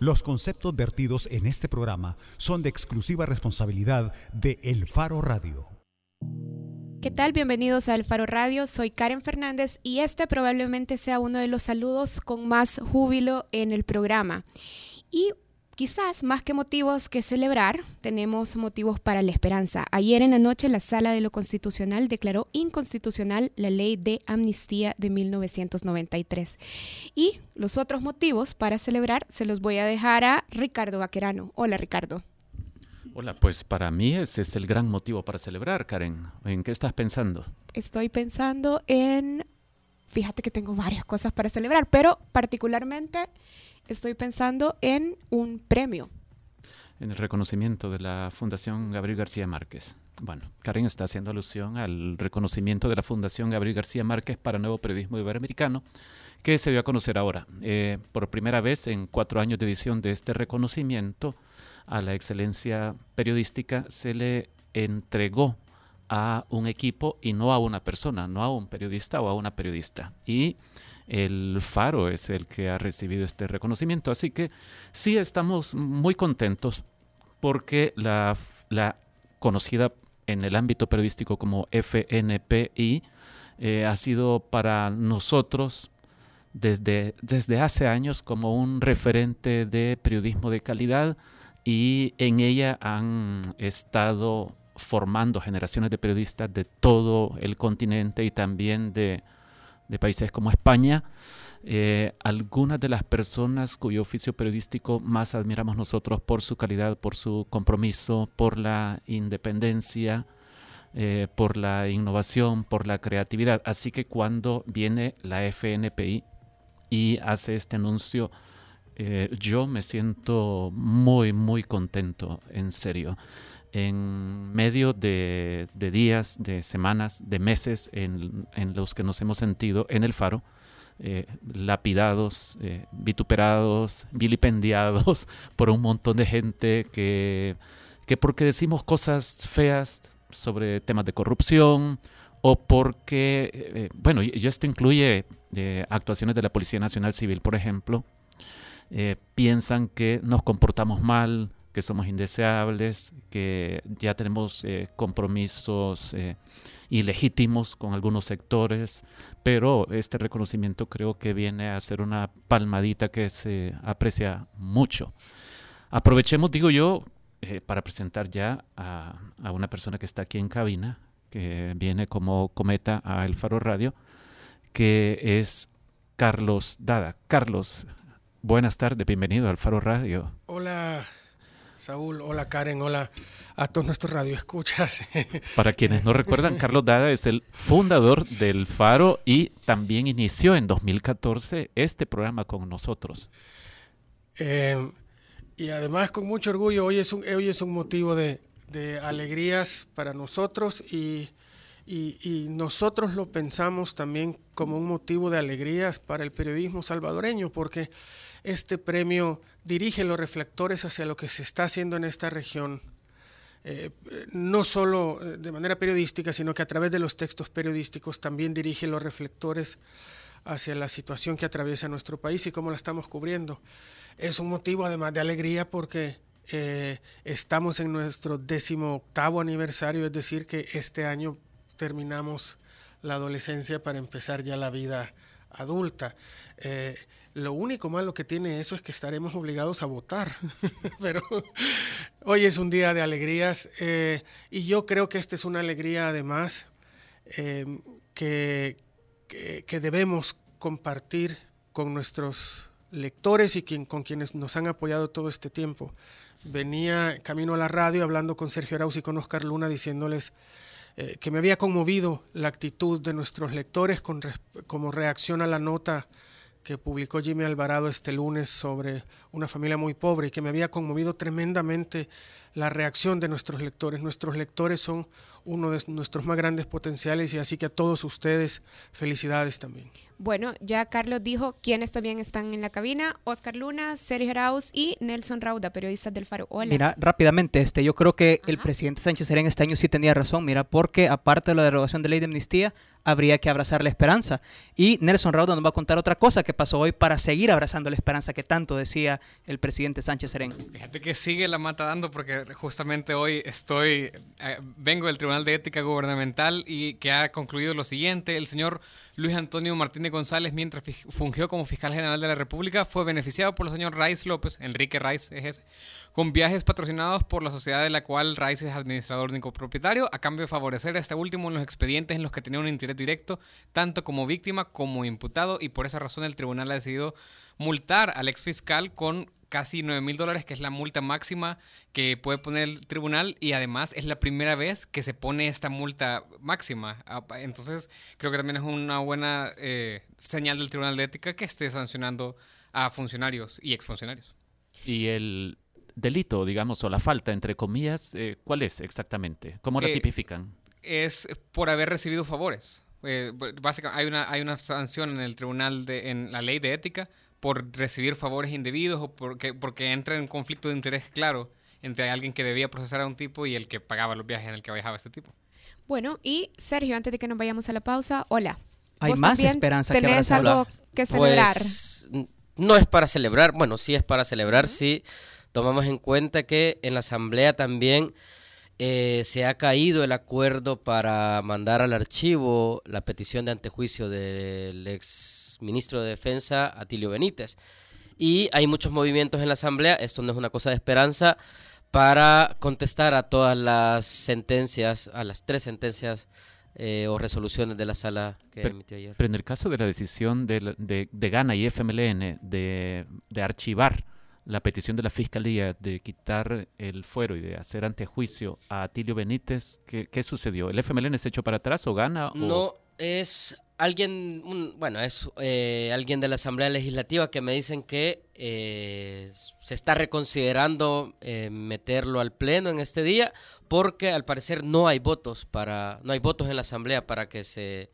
Los conceptos vertidos en este programa son de exclusiva responsabilidad de El Faro Radio. ¿Qué tal? Bienvenidos a El Faro Radio. Soy Karen Fernández y este probablemente sea uno de los saludos con más júbilo en el programa. Y Quizás más que motivos que celebrar, tenemos motivos para la esperanza. Ayer en la noche la Sala de lo Constitucional declaró inconstitucional la ley de amnistía de 1993. Y los otros motivos para celebrar se los voy a dejar a Ricardo Vaquerano. Hola Ricardo. Hola, pues para mí ese es el gran motivo para celebrar, Karen. ¿En qué estás pensando? Estoy pensando en... Fíjate que tengo varias cosas para celebrar, pero particularmente estoy pensando en un premio. En el reconocimiento de la Fundación Gabriel García Márquez. Bueno, Karen está haciendo alusión al reconocimiento de la Fundación Gabriel García Márquez para Nuevo Periodismo Iberoamericano, que se dio a conocer ahora. Eh, por primera vez en cuatro años de edición de este reconocimiento a la excelencia periodística se le entregó a un equipo y no a una persona, no a un periodista o a una periodista. Y el Faro es el que ha recibido este reconocimiento. Así que sí estamos muy contentos porque la, conocida en el ámbito periodístico como FNPI eh, ha sido para nosotros desde, desde hace años como un referente de periodismo de calidad y en ella han estado formando generaciones de periodistas de todo el continente y también de, de países como España, eh, algunas de las personas cuyo oficio periodístico más admiramos nosotros por su calidad, por su compromiso, por la independencia, eh, por la innovación, por la creatividad. Así que cuando viene la FNPI y hace este anuncio, eh, yo me siento muy, muy contento, en serio. En medio de, días, de semanas, de meses en, los que nos hemos sentido en el faro, eh, lapidados, eh, vituperados, vilipendiados por un montón de gente que, que porque decimos cosas feas sobre temas de corrupción o porque, eh, bueno, y esto incluye actuaciones de la Policía Nacional Civil, por ejemplo, piensan que nos comportamos mal, que somos indeseables, que ya tenemos eh, compromisos eh, ilegítimos con algunos sectores, pero este reconocimiento creo que viene a ser una palmadita que se aprecia mucho. Aprovechemos, digo yo, eh, para presentar ya a, a, una persona que está aquí en cabina, que viene como cometa a El Faro Radio, que es Carlos Dada. Carlos, buenas tardes, bienvenido al Faro Radio. Hola, Saúl, hola Karen, hola a todos nuestros radioescuchas. Para quienes no recuerdan, Carlos Dada es el fundador del Faro y también inició en 2014 este programa con nosotros. Eh, y además con mucho orgullo, hoy es un, hoy es un motivo de, alegrías para nosotros y, y, nosotros lo pensamos también como un motivo de alegrías para el periodismo salvadoreño, porque este premio dirige los reflectores hacia lo que se está haciendo en esta región, eh, no solo eh, de manera periodística, sino que a través de los textos periodísticos también dirige los reflectores hacia la situación que atraviesa nuestro país y cómo la estamos cubriendo. Es un motivo además de alegría porque eh, estamos en nuestro décimo octavo aniversario, es decir, que este año terminamos la adolescencia para empezar ya la vida adulta. Lo único malo que tiene eso es que estaremos obligados a votar. Pero hoy es un día de alegrías eh, y yo creo que esta es una alegría además eh, que, que, debemos compartir con nuestros lectores y con quienes nos han apoyado todo este tiempo. Venía camino a la radio hablando con Sergio Arauz y con Oscar Luna diciéndoles eh, que me había conmovido la actitud de nuestros lectores con, como reacción a la nota que publicó Jimmy Alvarado este lunes sobre una familia muy pobre y que me había conmovido tremendamente la reacción de nuestros lectores. Nuestros lectores son uno de nuestros más grandes potenciales y así que a todos ustedes felicidades también. Bueno, ya Carlos dijo quiénes también están en la cabina. Oscar Luna, Sergio Arauz y Nelson Rauda, periodistas del Faro. Hola. Mira, rápidamente, este, yo creo que el presidente Sánchez Serén este año sí tenía razón, mira, porque aparte de la derogación de ley de amnistía, habría que abrazar la esperanza. Y Nelson Rauda nos va a contar otra cosa que pasó hoy para seguir abrazando la esperanza que tanto decía el presidente Sánchez Serén. Fíjate que sigue la mata dando porque justamente hoy estoy, eh, vengo del Tribunal de Ética Gubernamental y que ha concluido lo siguiente, el señor Luis Antonio Martínez González, mientras fungió como fiscal general de la República, fue beneficiado por el señor Raiz López, Enrique Raiz es ese, con viajes patrocinados por la sociedad de la cual Raiz es administrador único propietario, a cambio de favorecer a este último en los expedientes en los que tenía un interés directo, tanto como víctima como imputado, y por esa razón el tribunal ha decidido multar al ex fiscal con casi 9 mil dólares, que es la multa máxima que puede poner el tribunal y además es la primera vez que se pone esta multa máxima. Ah, entonces creo que también es una buena eh, señal del Tribunal de Ética que esté sancionando a funcionarios y exfuncionarios. Y el delito, digamos, o la falta, entre comillas, eh, ¿cuál es exactamente? ¿Cómo la Eh, tipifican? Es por haber recibido favores. Eh, básicamente hay una, hay una sanción en el tribunal, de, en la ley de ética, por recibir favores indebidos o porque, porque entra en conflicto de interés claro entre alguien que debía procesar a un tipo y el que pagaba los viajes en el que viajaba este tipo. Bueno, y Sergio, antes de que nos vayamos a la pausa, hola. Hay ¿Vos más esperanza que ¿Tenés abrazar. algo que celebrar? Pues n- no es para celebrar, bueno, sí es para celebrar si tomamos en cuenta que en la Asamblea también eh, se ha caído el acuerdo para mandar al archivo la petición de antejuicio del ex ministro de Defensa, Atilio Benítez. Y hay muchos movimientos en la Asamblea, esto no es una cosa de esperanza, para contestar a todas las sentencias, a las tres sentencias eh, o resoluciones de la sala que Pero- emitió ayer. Pero en el caso de la decisión de, de, de Gana y FMLN de, de archivar la petición de la Fiscalía de quitar el fuero y de hacer antejuicio a Atilio Benítez, ¿qué, qué sucedió? ¿El FMLN se echó para atrás o Gana? o- No, es alguien, bueno, es eh, alguien de la Asamblea Legislativa que me dicen que eh, se está reconsiderando eh, meterlo al pleno en este día porque al parecer no hay votos para, no hay votos en la Asamblea para que se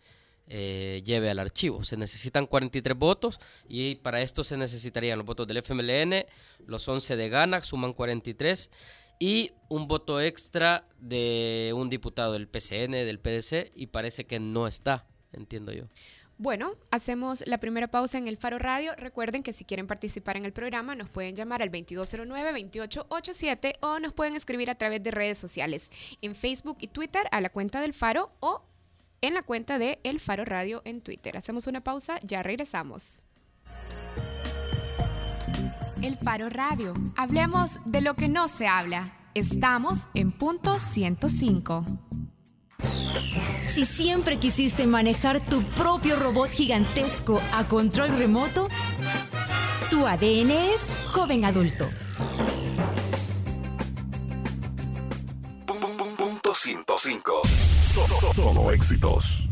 eh, lleve al archivo. Se necesitan 43 votos y para esto se necesitarían los votos del FMLN, los 11 de Gana, suman 43 y un voto extra de un diputado del PCN, del PDC, y parece que no está, entiendo yo. Bueno, hacemos la primera pausa en el Faro Radio. Recuerden que si quieren participar en el programa nos pueden llamar al 2209-2887 o nos pueden escribir a través de redes sociales, en Facebook y Twitter a la cuenta del Faro o en la cuenta de El Faro Radio en Twitter. Hacemos una pausa, ya regresamos. El Faro Radio. Hablemos de lo que no se habla. Estamos en punto 105. Si siempre quisiste manejar tu propio robot gigantesco a control remoto, tu ADN es joven adulto. Punto 105. So- Solo éxitos.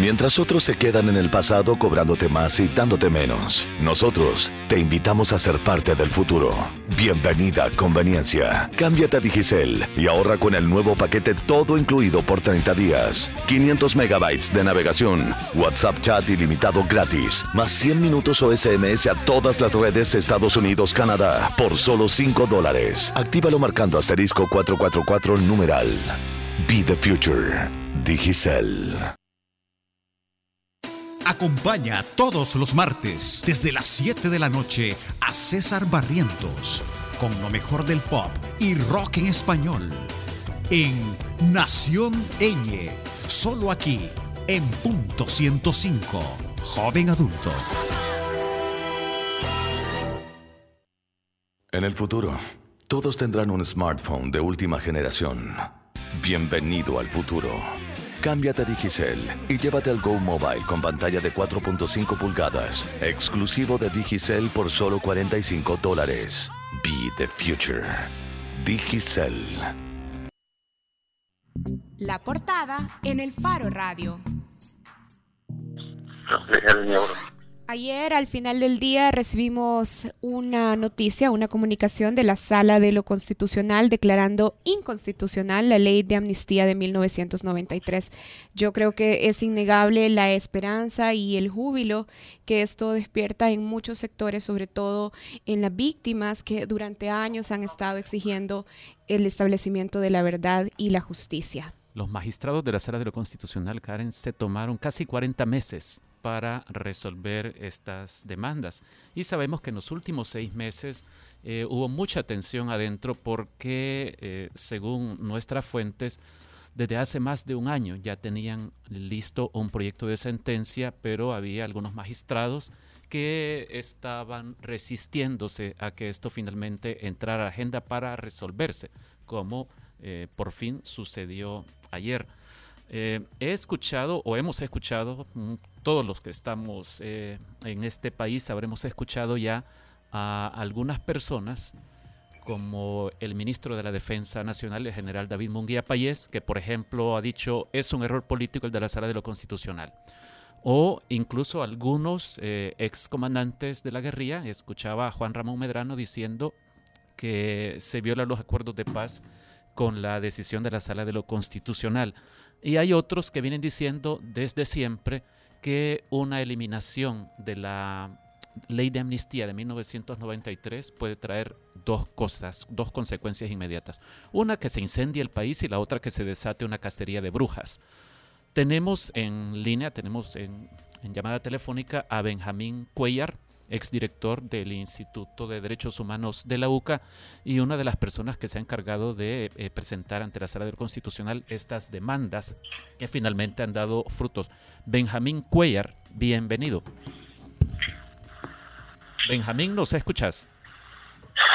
Mientras otros se quedan en el pasado cobrándote más y dándote menos, nosotros te invitamos a ser parte del futuro. Bienvenida a Conveniencia. Cámbiate a Digicel y ahorra con el nuevo paquete todo incluido por 30 días. 500 megabytes de navegación, WhatsApp chat ilimitado gratis, más 100 minutos o SMS a todas las redes Estados Unidos, Canadá, por solo 5 dólares. Actívalo marcando asterisco 444 numeral. Be the future. Digicel. Acompaña todos los martes desde las 7 de la noche a César Barrientos con lo mejor del pop y rock en español en Nación Eñe, solo aquí en punto 105, joven adulto. En el futuro, todos tendrán un smartphone de última generación. Bienvenido al futuro. Cámbiate a Digicel y llévate al Go Mobile con pantalla de 4.5 pulgadas, exclusivo de Digicel por solo 45 dólares. Be the future. Digicel. La portada en el Faro Radio. Ayer al final del día recibimos una noticia, una comunicación de la Sala de lo Constitucional declarando inconstitucional la ley de amnistía de 1993. Yo creo que es innegable la esperanza y el júbilo que esto despierta en muchos sectores, sobre todo en las víctimas que durante años han estado exigiendo el establecimiento de la verdad y la justicia. Los magistrados de la Sala de lo Constitucional, Karen, se tomaron casi 40 meses para resolver estas demandas. Y sabemos que en los últimos seis meses eh, hubo mucha tensión adentro porque, eh, según nuestras fuentes, desde hace más de un año ya tenían listo un proyecto de sentencia, pero había algunos magistrados que estaban resistiéndose a que esto finalmente entrara a agenda para resolverse, como eh, por fin sucedió ayer. He escuchado o hemos escuchado mm, todos los que estamos eh, en este país habremos escuchado ya a algunas personas como el ministro de la Defensa Nacional, el general David Munguía Payés, que por ejemplo ha dicho es un error político el de la sala de lo constitucional. O incluso algunos eh, excomandantes de la guerrilla, escuchaba a Juan Ramón Medrano diciendo que se violan los acuerdos de paz con la decisión de la sala de lo constitucional. Y hay otros que vienen diciendo desde siempre que una eliminación de la ley de amnistía de 1993 puede traer dos cosas, dos consecuencias inmediatas. Una, que se incendie el país y la otra, que se desate una cacería de brujas. Tenemos en línea, tenemos en, en llamada telefónica a Benjamín Cuellar, exdirector del Instituto de Derechos Humanos de la UCA y una de las personas que se ha encargado de eh, presentar ante la Sala del Constitucional estas demandas que finalmente han dado frutos. Benjamín Cuellar, bienvenido. Benjamín, ¿nos escuchas?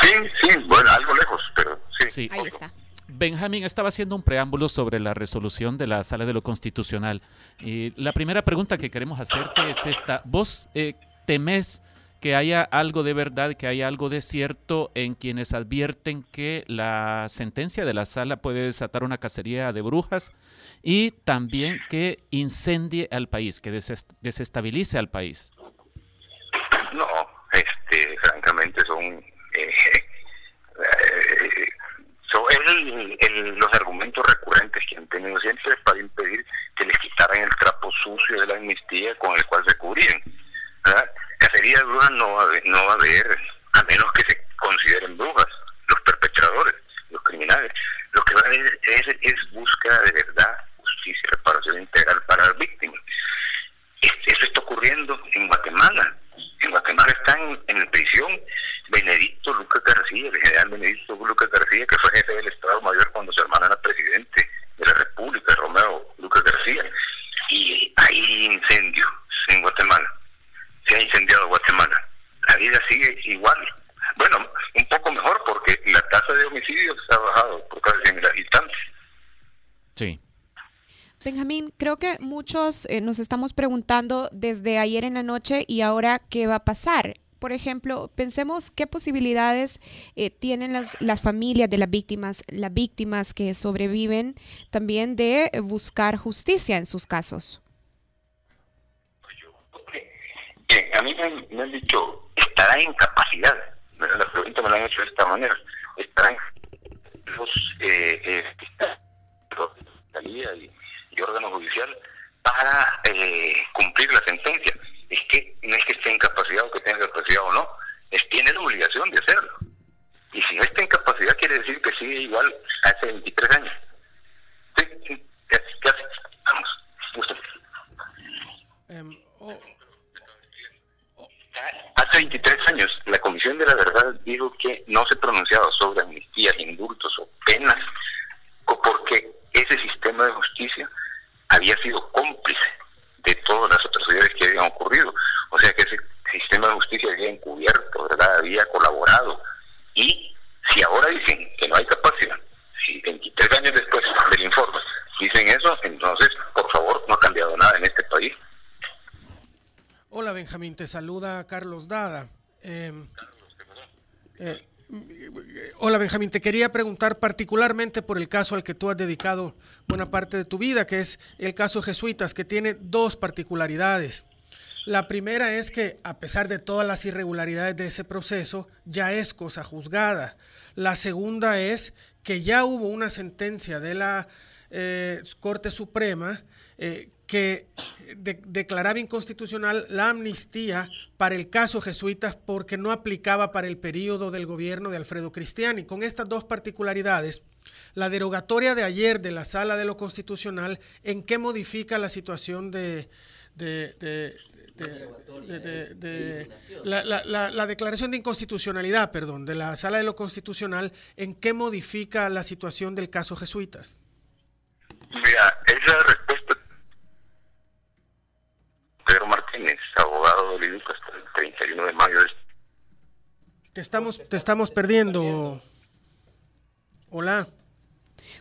Sí, sí, bueno, algo lejos, pero sí. sí. Ahí está. Benjamín estaba haciendo un preámbulo sobre la resolución de la Sala de lo Constitucional. Y la primera pregunta que queremos hacerte es esta. ¿Vos eh, temes que haya algo de verdad, que haya algo de cierto en quienes advierten que la sentencia de la sala puede desatar una cacería de brujas y también que incendie al país, que desestabilice al país. No, este, francamente son, eh, eh, son los argumentos recurrentes que han tenido siempre para impedir que les quitaran el trapo sucio de la amnistía con el cual se cubrían. ¿verdad? Cacería de brujas no va, a haber, no va a haber, a menos que se consideren brujas, los perpetradores, los criminales. Lo que va a haber es, es búsqueda de verdad, justicia, reparación integral para las víctimas. Eso está ocurriendo en Guatemala. En Guatemala están en prisión Benedicto Lucas García, el general Benedicto Lucas García, que fue jefe del Estado Mayor cuando su hermana era presidente de la República, Romeo Lucas García. Y hay incendio en Guatemala se ha incendiado Guatemala. La vida sigue igual. Bueno, un poco mejor porque la tasa de homicidios ha bajado por casi 100 habitantes. Sí. Benjamín, creo que muchos eh, nos estamos preguntando desde ayer en la noche y ahora qué va a pasar. Por ejemplo, pensemos qué posibilidades eh, tienen las, las, familias de las víctimas, las víctimas que sobreviven, también de buscar justicia en sus casos. a mí me, han dicho, estará en capacidad, la pregunta me la han hecho de esta manera, estará en los, eh, eh, y, y órgano judicial para eh, cumplir la sentencia. Es que no es que esté incapacidad o que tenga capacidad o no, es tiene la obligación de hacerlo. Y si no está en capacidad quiere decir que sigue igual hace 23 años. Sí, sí, casi, Vamos, usted. Um, oh. Hace 23 años, la Comisión de la Verdad dijo que no se pronunciaba sobre amnistías, indultos o penas, porque ese sistema de justicia había sido cómplice de todas las atrocidades que habían ocurrido. O sea que ese sistema de justicia había encubierto, ¿verdad? había colaborado. Y si ahora dicen que no hay capacidad, si 23 años después del informe dicen eso, entonces, por favor, no ha cambiado nada en este país. Hola Benjamín, te saluda Carlos Dada. Em, eh, hola Benjamín, te quería preguntar particularmente por el caso al que tú has dedicado buena parte de tu vida, que es el caso jesuitas, que tiene dos particularidades. La primera es que, a pesar de todas las irregularidades de ese proceso, ya es cosa juzgada. La segunda es que ya hubo una sentencia de la eh, Corte Suprema eh, que declaraba inconstitucional la amnistía para el caso jesuitas porque no aplicaba para el periodo del gobierno de Alfredo Cristiani. Con estas dos particularidades, la derogatoria de ayer de la Sala de lo Constitucional, ¿en qué modifica la situación de, la, declaración de inconstitucionalidad, perdón, de la Sala de lo Constitucional, ¿en qué modifica la situación del caso jesuitas? Mira, esa respuesta Pedro Martínez, hasta el 31 de mayo. Te estamos, te estamos perdiendo. Hola.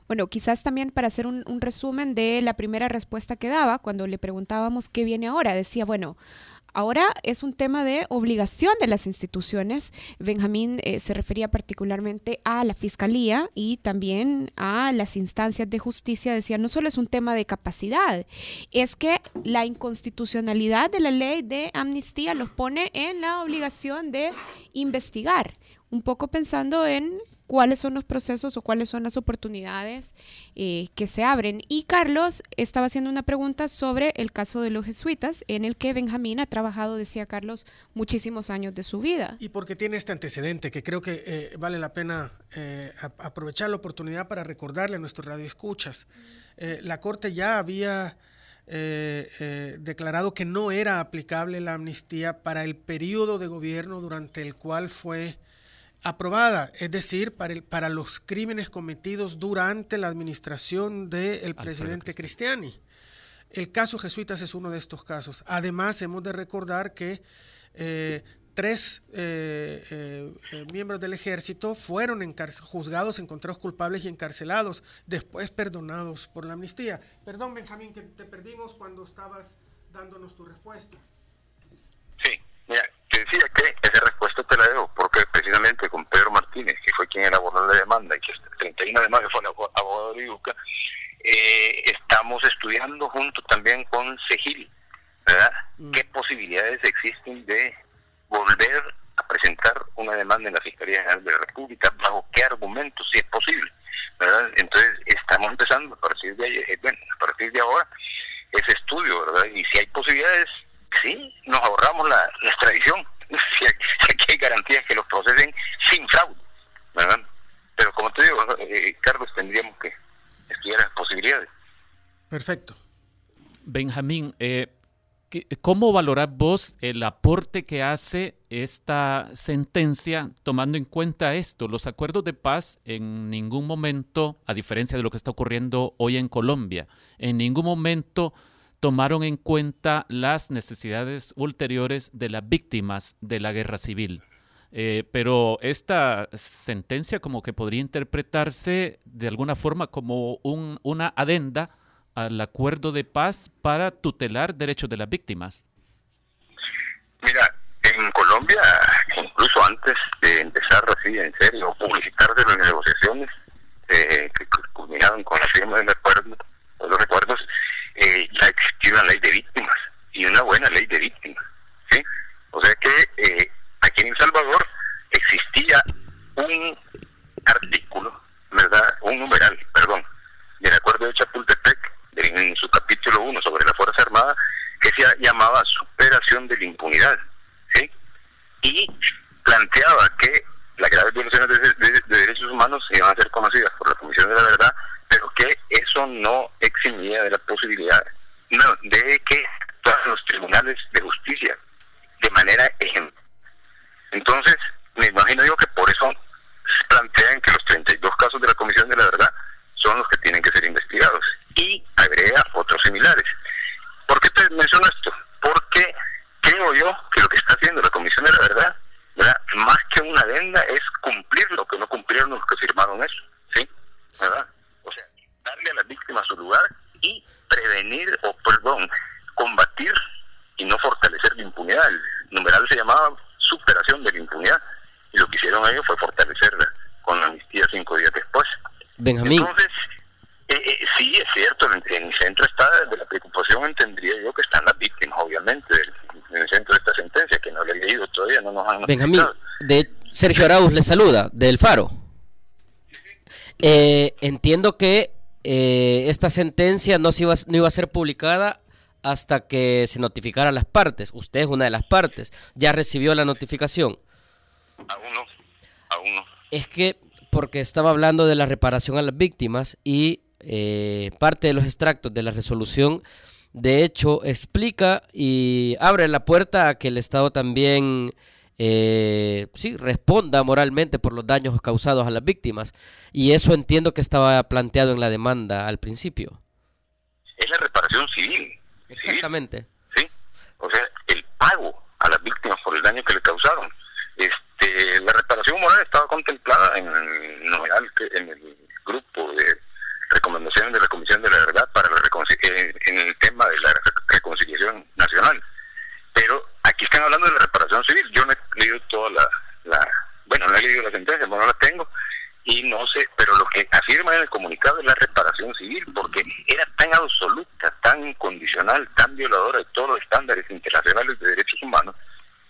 Bueno, quizás también para hacer un, resumen de la primera respuesta que daba, cuando le preguntábamos qué viene ahora, decía, bueno, Ahora es un tema de obligación de las instituciones. Benjamín eh, se refería particularmente a la fiscalía y también a las instancias de justicia. Decía, no solo es un tema de capacidad, es que la inconstitucionalidad de la ley de amnistía los pone en la obligación de investigar un poco pensando en cuáles son los procesos o cuáles son las oportunidades eh, que se abren. Y Carlos estaba haciendo una pregunta sobre el caso de los jesuitas, en el que Benjamín ha trabajado, decía Carlos, muchísimos años de su vida. Y porque tiene este antecedente que creo que eh, vale la pena eh, aprovechar la oportunidad para recordarle a nuestros radioescuchas. la Corte ya había... declarado que no era aplicable la amnistía para el periodo de gobierno durante el cual fue aprobada, es decir, para, el, para los crímenes cometidos durante la administración del presidente Cristiani. El caso Jesuitas es uno de estos casos. Además, hemos de recordar que eh, tres eh, eh, miembros del ejército fueron juzgados, encontrados culpables y encarcelados, después perdonados por la amnistía. Perdón, Benjamín, que te perdimos cuando estabas dándonos tu respuesta. Decía que esa respuesta te la debo, porque precisamente con Pedro Martínez, que fue quien elaboró la demanda y que el 31 de mayo fue el abogado de Iuca, eh, estamos estudiando junto también con Segil, ¿verdad? Mm. ¿Qué posibilidades existen de volver a presentar una demanda en la Fiscalía General de la República? ¿Bajo qué argumentos, si es posible? ¿verdad? Entonces, estamos empezando a partir de, eh, bueno, a partir de ahora ese estudio, ¿verdad? Y si hay posibilidades, sí, nos ahorramos la, extradición. Si, aquí hay garantías que los procesen sin fraude, ¿verdad? Pero como te digo, eh, Carlos, tendríamos que estudiar las posibilidades. Perfecto. Benjamín, eh, ¿cómo valoras vos el aporte que hace esta sentencia tomando en cuenta esto? Los acuerdos de paz en ningún momento, a diferencia de lo que está ocurriendo hoy en Colombia, en ningún momento tomaron en cuenta las necesidades ulteriores de las víctimas de la guerra civil. Eh, pero esta sentencia como que podría interpretarse de alguna forma como un, una adenda al acuerdo de paz para tutelar derechos de las víctimas. Mira, en Colombia, incluso antes de empezar así en serio, publicitarse las negociaciones eh, que culminaron con la firma del acuerdo, los recuerdos, eh, ya existía una ley de víctimas y una buena ley de víctimas. ¿sí? O sea que eh, aquí en El Salvador existía un artículo, ¿verdad? Un numeral, perdón, del acuerdo de Chapultepec, en, su capítulo 1 sobre la Fuerza Armada, que se llamaba superación de la impunidad. ¿sí? Y planteaba que las graves violaciones de, de derechos humanos se iban a ser conocidas por la Comisión de la Verdad pero que eso no eximía de la posibilidad no, de que todos los tribunales de justicia de manera ejemplar. Entonces, me imagino yo que por eso plantean que los 32 casos de la Comisión de la Verdad son los que tienen que ser investigados y agrega otros similares. ¿Por qué te menciono esto? Porque creo yo que lo que está haciendo la Comisión de la Verdad, ¿verdad? más que una adenda, es cumplir lo que no cumplieron los que firmaron eso. ¿Sí? ¿Verdad? O sea, darle a las víctimas su lugar y prevenir, o perdón, combatir y no fortalecer la impunidad. El numeral se llamaba superación de la impunidad y lo que hicieron ellos fue fortalecerla con la amnistía cinco días después. Benjamín. Entonces, eh, eh, sí, es cierto, en, el centro está de la preocupación, entendería yo que están las víctimas, obviamente, del, no nos han Benjamín, de Sergio Arauz le saluda, del Faro. Eh, entiendo que eh, esta sentencia no, se iba, no iba a ser publicada hasta que se notificara a las partes. Usted es una de las partes. ¿Ya recibió la notificación? Aún no, aún no. Es que porque estaba hablando de la reparación a las víctimas y eh, parte de los extractos de la resolución de hecho explica y abre la puerta a que el Estado también eh, sí, responda moralmente por los daños causados a las víctimas. Y eso entiendo que estaba planteado en la demanda al principio. Es la reparación civil. Exactamente. Sí, o sea, el pago a las víctimas por el daño que le causaron. Este, la reparación moral estaba contemplada en el, en el grupo de recomendaciones de la Comisión de la Verdad para la en el tema de la reconciliación nacional. Pero aquí están hablando de la reparación civil. Yo no he leído toda la, la bueno, no he leído la sentencia, no la tengo, y no sé, pero lo que afirma en el comunicado es la reparación civil, porque era tan absoluta, tan incondicional, tan violadora de todos los estándares internacionales de derechos humanos,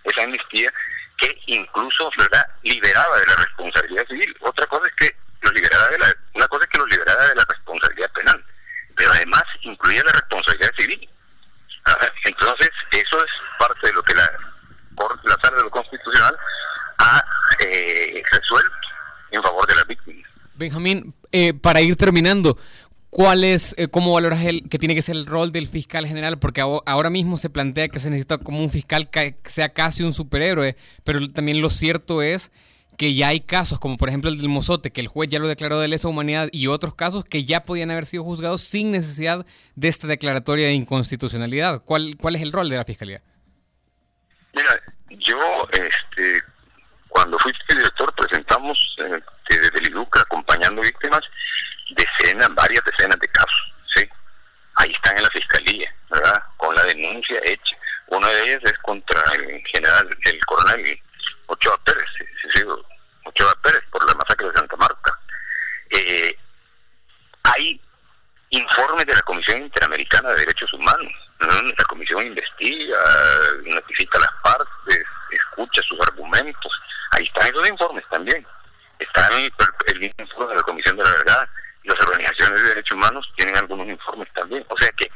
esa amnistía, que incluso ¿verdad? liberaba de la responsabilidad civil. Otra cosa es que los liberara de la, una cosa es que los liberara de la responsabilidad penal, pero además incluía la responsabilidad civil. Entonces, eso es parte de lo que la, la sala de lo constitucional ha eh, resuelto en favor de las víctimas. Benjamín, eh, para ir terminando, ¿cuál es, eh, cómo valoras el, que tiene que ser el rol del fiscal general? Porque ahora mismo se plantea que se necesita como un fiscal que sea casi un superhéroe, pero también lo cierto es que ya hay casos, como por ejemplo el del Mozote, que el juez ya lo declaró de lesa humanidad, y otros casos que ya podían haber sido juzgados sin necesidad de esta declaratoria de inconstitucionalidad. ¿Cuál, cuál es el rol de la Fiscalía? Mira, yo, este, cuando fui director, presentamos eh, desde el IDUCA acompañando víctimas decenas, varias decenas de casos, ¿sí? Ahí están en la Fiscalía, ¿verdad? Con la denuncia hecha. Una de ellas es contra el general, el coronel Ochoa Pérez, Ochoa Pérez por la masacre de Santa Marta. Eh, hay informes de la Comisión Interamericana de Derechos Humanos. La comisión investiga, notifica las partes, escucha sus argumentos. Ahí están esos informes también. Están el, el informe de la Comisión de la Verdad. Las organizaciones de derechos humanos tienen algunos informes también. O sea que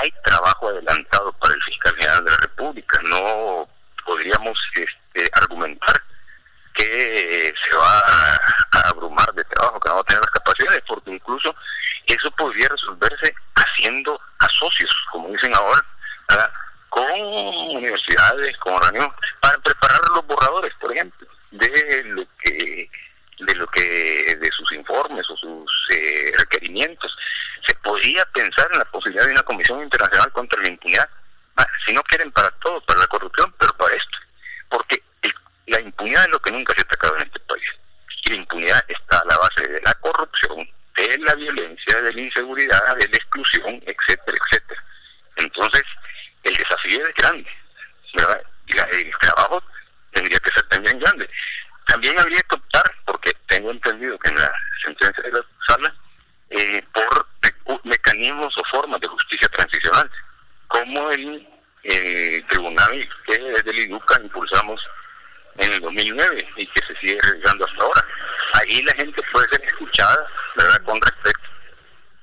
hay trabajo adelantado para el fiscal general de la República. No podríamos este, argumentar que se va a, abrumar de trabajo, que no va a tener las capacidades, porque incluso eso podría resolverse haciendo asocios, como dicen ahora, con universidades, con organismos, para preparar los borradores, por ejemplo, de lo que de lo que de sus informes o sus eh, requerimientos. Se podría pensar en la posibilidad de una comisión internacional contra la impunidad Ah, si no quieren para todo, para la corrupción, pero para esto. Porque la impunidad es lo que nunca se ha atacado en este país. Y la impunidad está a la base de la corrupción, de la violencia, de la inseguridad, de la exclusión, etcétera, etcétera. Entonces, el desafío es grande, ¿verdad? El trabajo tendría que ser también grande. También habría que optar, porque tengo entendido que en la sentencia de la sala, eh, por mecanismos o formas de justicia transicional como el eh, tribunal que desde el IDUCA impulsamos en el 2009 y que se sigue realizando hasta ahora. Ahí la gente puede ser escuchada, ¿verdad?, con respecto.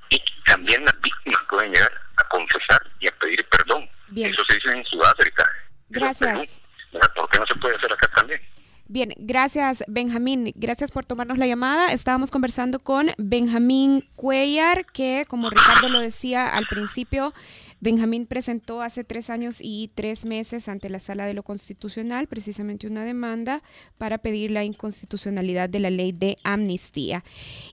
Y también las víctimas pueden llegar a confesar y a pedir perdón. Eso se dice en Sudáfrica. Gracias. ¿Por qué no se puede hacer acá también? Bien, gracias Benjamín, gracias por tomarnos la llamada. Estábamos conversando con Benjamín Cuellar, que como Ricardo lo decía al principio, Benjamín presentó hace tres años y tres meses ante la Sala de lo Constitucional precisamente una demanda para pedir la inconstitucionalidad de la ley de amnistía.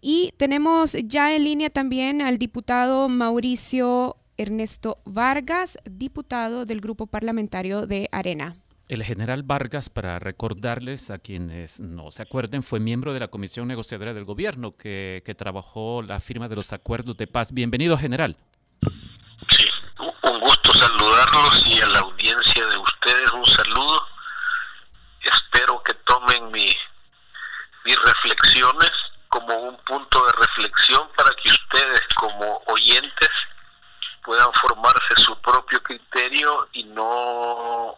Y tenemos ya en línea también al diputado Mauricio Ernesto Vargas, diputado del grupo parlamentario de Arena. El general Vargas, para recordarles a quienes no se acuerden, fue miembro de la Comisión Negociadora del Gobierno que, que trabajó la firma de los acuerdos de paz. Bienvenido, general. Sí, un gusto saludarlos y a la audiencia de ustedes un saludo. Espero que tomen mi, mis reflexiones como un punto de reflexión para que ustedes como oyentes puedan formarse su propio criterio y no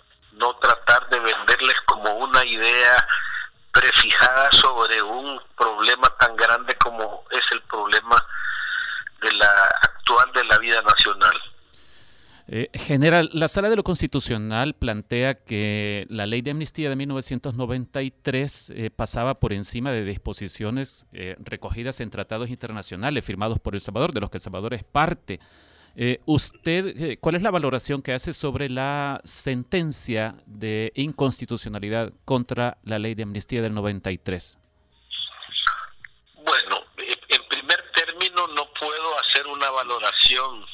tratar de venderles como una idea prefijada sobre un problema tan grande como es el problema de la actual de la vida nacional. Eh, general, la Sala de lo Constitucional plantea que la ley de amnistía de 1993 eh, pasaba por encima de disposiciones eh, recogidas en tratados internacionales firmados por El Salvador, de los que El Salvador es parte. ¿Usted cuál es la valoración que hace sobre la sentencia de inconstitucionalidad contra la ley de amnistía del 93? Bueno, en primer término no puedo hacer una valoración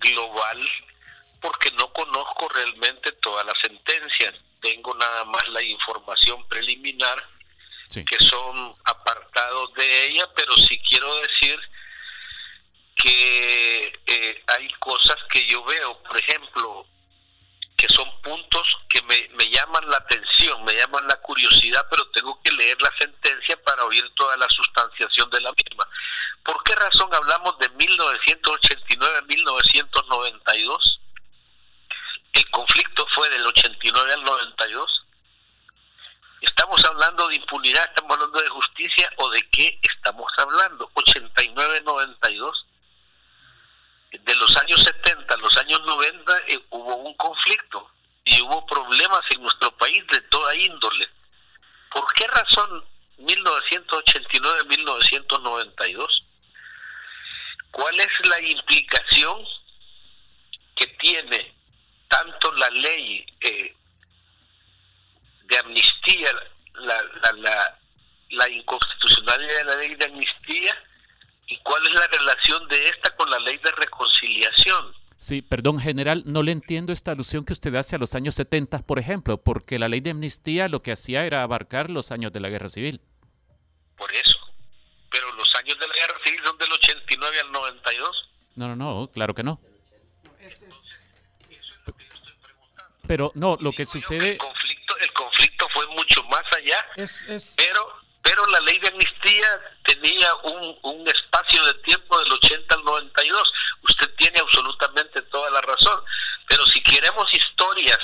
global porque no conozco realmente todas las sentencias. Tengo nada más la información preliminar que son apartados de ella, pero sí quiero decir que eh, hay cosas que yo veo, por ejemplo, que son puntos que me, me llaman la atención, me llaman la curiosidad, pero tengo que leer la sentencia para oír toda la sustanciación de la misma. ¿Por qué razón hablamos de 1989-1992? El conflicto fue del 89 al 92. ¿Estamos hablando de impunidad? ¿Estamos hablando de justicia? ¿O de qué estamos hablando? 89-92. De los años 70 a los años 90 eh, hubo un conflicto y hubo problemas en nuestro país de toda índole. ¿Por qué razón 1989-1992? ¿Cuál es la implicación que tiene tanto la ley eh, de amnistía, la, la, la, inconstitucionalidad de la ley de amnistía y cuál es la relación de esta con la ley de reconciliación. Sí, perdón, general, no le entiendo esta alusión que usted hace a los años 70, por ejemplo, porque la ley de amnistía lo que hacía era abarcar los años de la guerra civil. Por eso. Pero los años de la guerra civil son del 89 al 92. No, no, no, claro que no. Pero no, lo que sucede... El conflicto, el conflicto fue mucho más allá, pero pero la ley de amnistía tenía un, un espacio de tiempo del 80 al 92. Usted tiene absolutamente toda la razón. Pero si queremos historias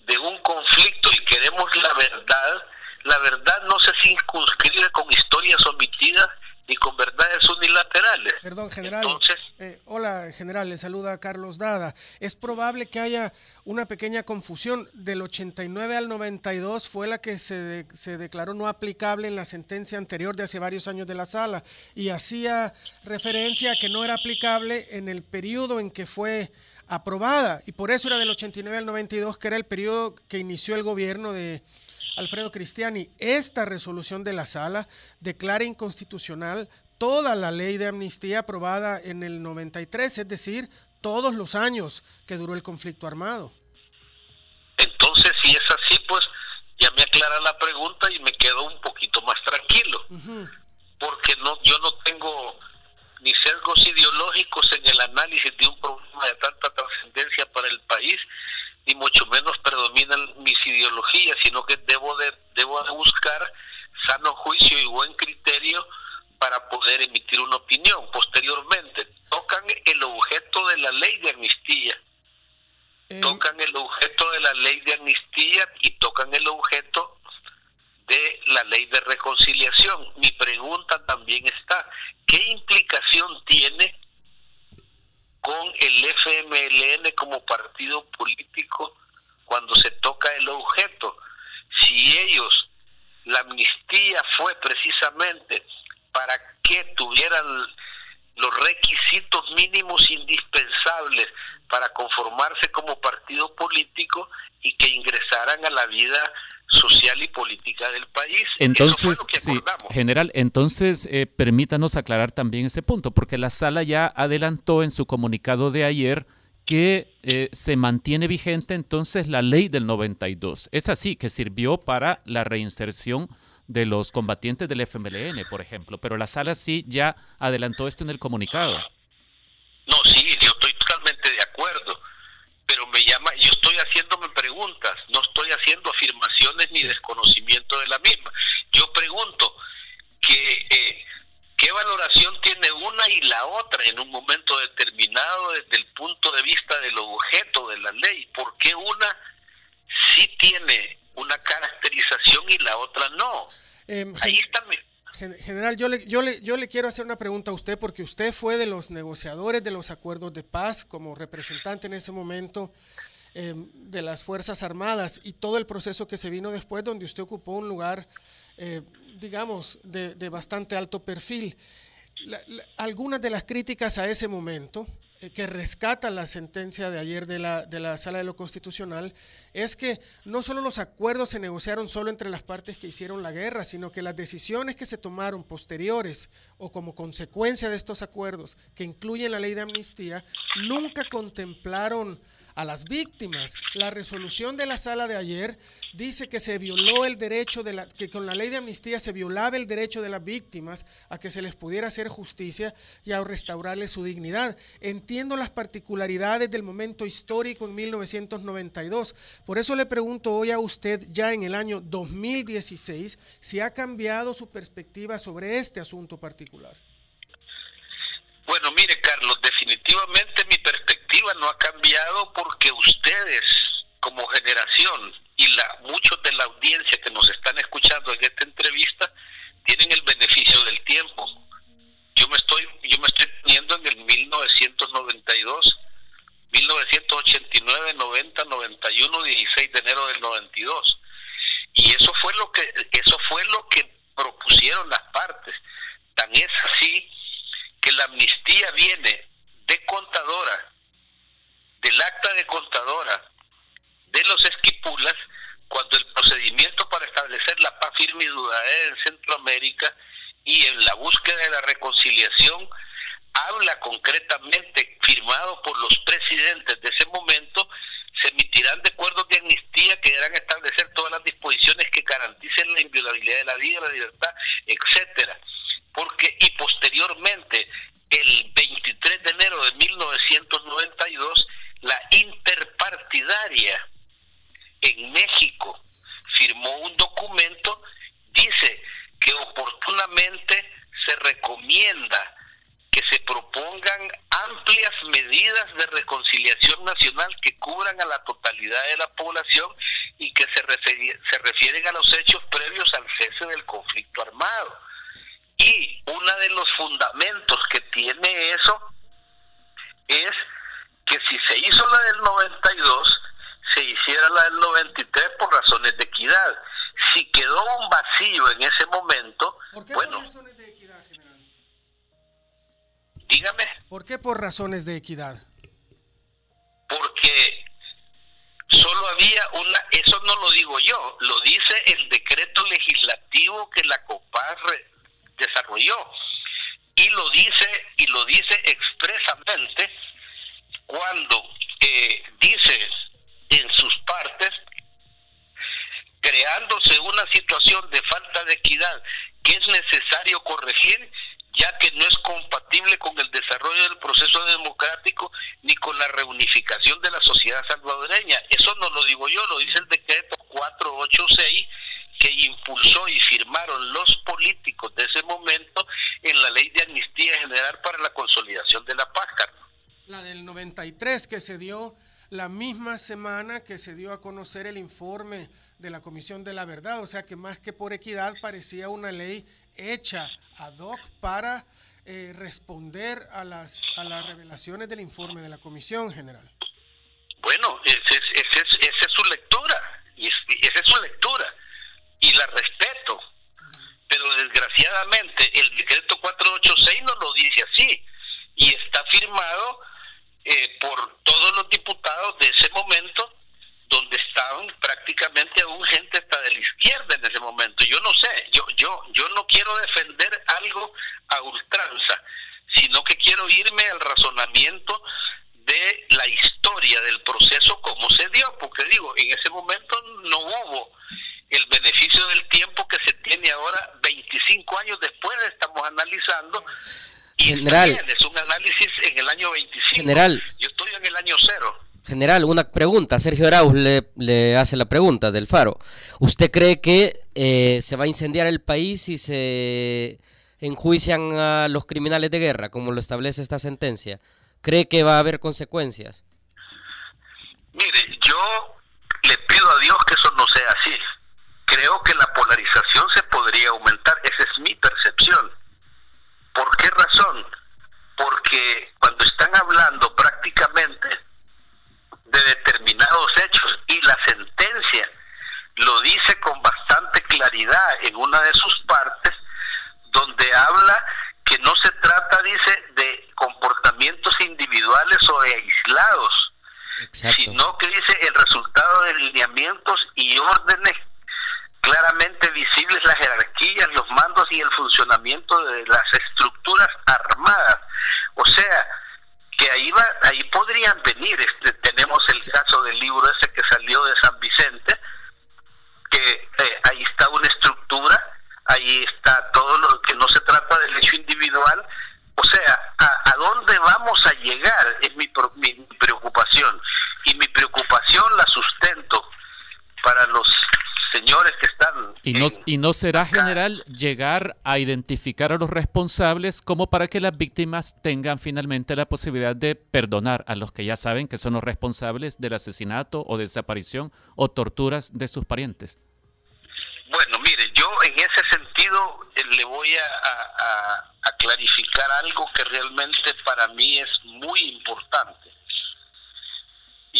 de un conflicto y queremos la verdad, la verdad no se circunscribe con historias omitidas ni con verdades unilaterales. Perdón, general. Eh, hola, general, le saluda Carlos Dada. Es probable que haya una pequeña confusión. Del 89 al 92 fue la que se, se declaró no aplicable en la sentencia anterior de hace varios años de la sala y hacía referencia a que no era aplicable en el periodo en que fue aprobada y por eso era del 89 al 92 que era el periodo que inició el gobierno de Alfredo Cristiani, esta resolución de la sala declara inconstitucional toda la ley de amnistía aprobada en el 93, es decir, todos los años que duró el conflicto armado. Entonces, si es así, pues ya me aclara la pregunta y me quedo un poquito más tranquilo, porque no, yo no tengo ni sesgos ideológicos en el análisis de un problema de tanta trascendencia para el país, ni mucho menos predominan mis ideologías, sino que debo de, debo de buscar sano juicio y buen criterio para poder emitir una opinión. Posteriormente, tocan el objeto de la ley de amnistía, eh. tocan el objeto de la ley de amnistía y tocan el objeto de la ley de reconciliación. Mi pregunta también está, ¿qué implicación tiene con el FMLN como partido político cuando se toca el objeto. Si ellos, la amnistía fue precisamente para que tuvieran los requisitos mínimos indispensables para conformarse como partido político y que ingresaran a la vida social y política del país. Entonces, sí, general, entonces eh, permítanos aclarar también ese punto, porque la sala ya adelantó en su comunicado de ayer que eh, se mantiene vigente entonces la ley del 92. Es así, que sirvió para la reinserción de los combatientes del FMLN, por ejemplo, pero la sala sí ya adelantó esto en el comunicado. No, sí, yo estoy totalmente de acuerdo pero me llama, yo estoy haciéndome preguntas, no estoy haciendo afirmaciones ni desconocimiento de la misma. Yo pregunto que eh, qué valoración tiene una y la otra en un momento determinado desde el punto de vista del objeto de la ley, por qué una sí tiene una caracterización y la otra no. Em, Ahí está mi... General, yo le, yo, le, yo le quiero hacer una pregunta a usted porque usted fue de los negociadores de los acuerdos de paz como representante en ese momento eh, de las Fuerzas Armadas y todo el proceso que se vino después donde usted ocupó un lugar, eh, digamos, de, de bastante alto perfil. Algunas de las críticas a ese momento eh, que rescatan la sentencia de ayer de la, de la Sala de lo Constitucional es que no solo los acuerdos se negociaron solo entre las partes que hicieron la guerra, sino que las decisiones que se tomaron posteriores o como consecuencia de estos acuerdos, que incluyen la ley de amnistía, nunca contemplaron a las víctimas. La resolución de la sala de ayer dice que se violó el derecho de la, que con la ley de amnistía se violaba el derecho de las víctimas a que se les pudiera hacer justicia y a restaurarles su dignidad. Entiendo las particularidades del momento histórico en 1992. Por eso le pregunto hoy a usted, ya en el año 2016, si ha cambiado su perspectiva sobre este asunto particular. Bueno, mire, Carlos, definitivamente mi perspectiva no ha cambiado porque ustedes, como generación, y la, muchos de la audiencia que nos están escuchando en esta entrevista, tienen el beneficio del tiempo. Yo me estoy, yo me estoy poniendo en el 1992, 1989, 90, 91, 16 de enero del 92. Y eso fue lo que, eso fue lo que propusieron las partes. Tan es así que la amnistía viene de contadora, del acta de contadora, de los esquipulas, cuando el procedimiento para establecer la paz firme y duradera en Centroamérica y en la búsqueda de la reconciliación habla concretamente, firmado por los presidentes de ese momento, se emitirán de acuerdos de amnistía que deberán establecer todas las disposiciones que garanticen la inviolabilidad de la vida, la libertad, etcétera. Porque y posteriormente, el 23 de enero de 1992, la interpartidaria en México firmó un documento, dice que oportunamente se recomienda que se propongan amplias medidas de reconciliación nacional que cubran a la totalidad de la población y que se, se refieren a los hechos previos al cese del conflicto armado. Y uno de los fundamentos que tiene eso es que si se hizo la del 92, se hiciera la del 93 por razones de equidad. Si quedó un vacío en ese momento, ¿Por qué bueno, por razones de equidad, general? dígame, ¿Por qué por razones de equidad? porque solo había una, eso no lo digo yo, lo dice el decreto legislativo que la COPAS desarrolló y lo dice y lo dice expresamente cuando eh, dice en sus partes creándose una situación de falta de equidad que es necesario corregir ya que no es compatible con el desarrollo del proceso democrático ni con la reunificación de la sociedad salvadoreña. Eso no lo digo yo, lo dice el decreto 486 que impulsó y firmaron los políticos de ese momento en la ley de amnistía general para la consolidación de la paz. La del 93 que se dio la misma semana que se dio a conocer el informe de la Comisión de la Verdad, o sea que más que por equidad parecía una ley hecha ad hoc para eh, responder a las, a las revelaciones del informe de la Comisión General. Bueno, esa es, su lectura, y es- esa es su lectura, y la respeto, pero desgraciadamente el decreto 486 no lo dice así, y está firmado eh, por todos los diputados de ese momento, donde estaban prácticamente aún gente hasta de la izquierda en ese momento. Yo no sé, yo, yo, yo no quiero defender algo a ultranza, sino que quiero irme al razonamiento de la historia del proceso como se dio, porque digo, en ese momento no hubo el beneficio del tiempo que se tiene ahora, 25 años después estamos analizando, y General. es un análisis en el año 25, General. yo estoy en el año cero. General, una pregunta. Sergio Arauz le, hace la pregunta del Faro. ¿Usted cree que eh, se va a incendiar el país si se enjuician a los criminales de guerra, como lo establece esta sentencia? ¿Cree que va a haber consecuencias? Mire, yo le pido a Dios que eso no sea así. Creo que la polarización se podría aumentar, esa es mi percepción. ¿Por qué razón? Porque cuando están hablando prácticamente de determinados hechos y la sentencia lo dice con bastante claridad en una de sus partes, donde habla que no se trata, dice, de comportamientos individuales o aislados, sino que dice el resultado de lineamientos y órdenes claramente visibles las jerarquías, los mandos y el funcionamiento de las estructuras armadas. O sea, que ahí va, ahí podrían venir, este, tenemos el caso del libro ese que salió de San Vicente, que eh, ahí está una estructura, ahí está todo lo que no se trata del hecho individual, o sea, ¿a, a dónde vamos a llegar? Es mi, mi preocupación. Y mi preocupación la sustento para los señores que están... Y no, será general llegar a identificar a los responsables como para que las víctimas tengan finalmente la posibilidad de perdonar a los que ya saben que son los responsables del asesinato o desaparición o torturas de sus parientes. Bueno, mire, yo en ese sentido eh, le voy a, a clarificar algo que realmente para mí es muy importante.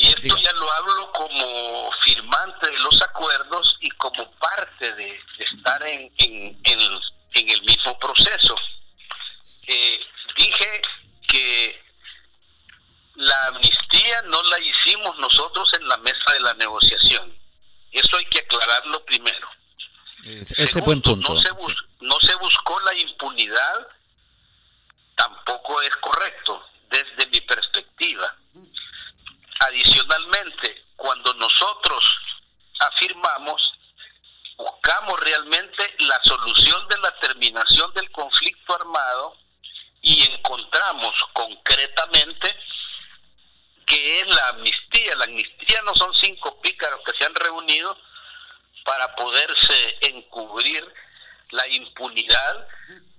Y esto ya lo hablo como firmante de los acuerdos y como parte de, estar en, en, en, el mismo proceso. Eh, dije que la amnistía no la hicimos nosotros en la mesa de la negociación. Eso hay que aclararlo primero. ese buen punto. No se, no se buscó la impunidad, tampoco es correcto desde mi perspectiva Adicionalmente, cuando nosotros afirmamos, buscamos realmente la solución de la terminación del conflicto armado y encontramos concretamente que es la amnistía. La amnistía no son cinco pícaros que se han reunido para poderse encubrir la impunidad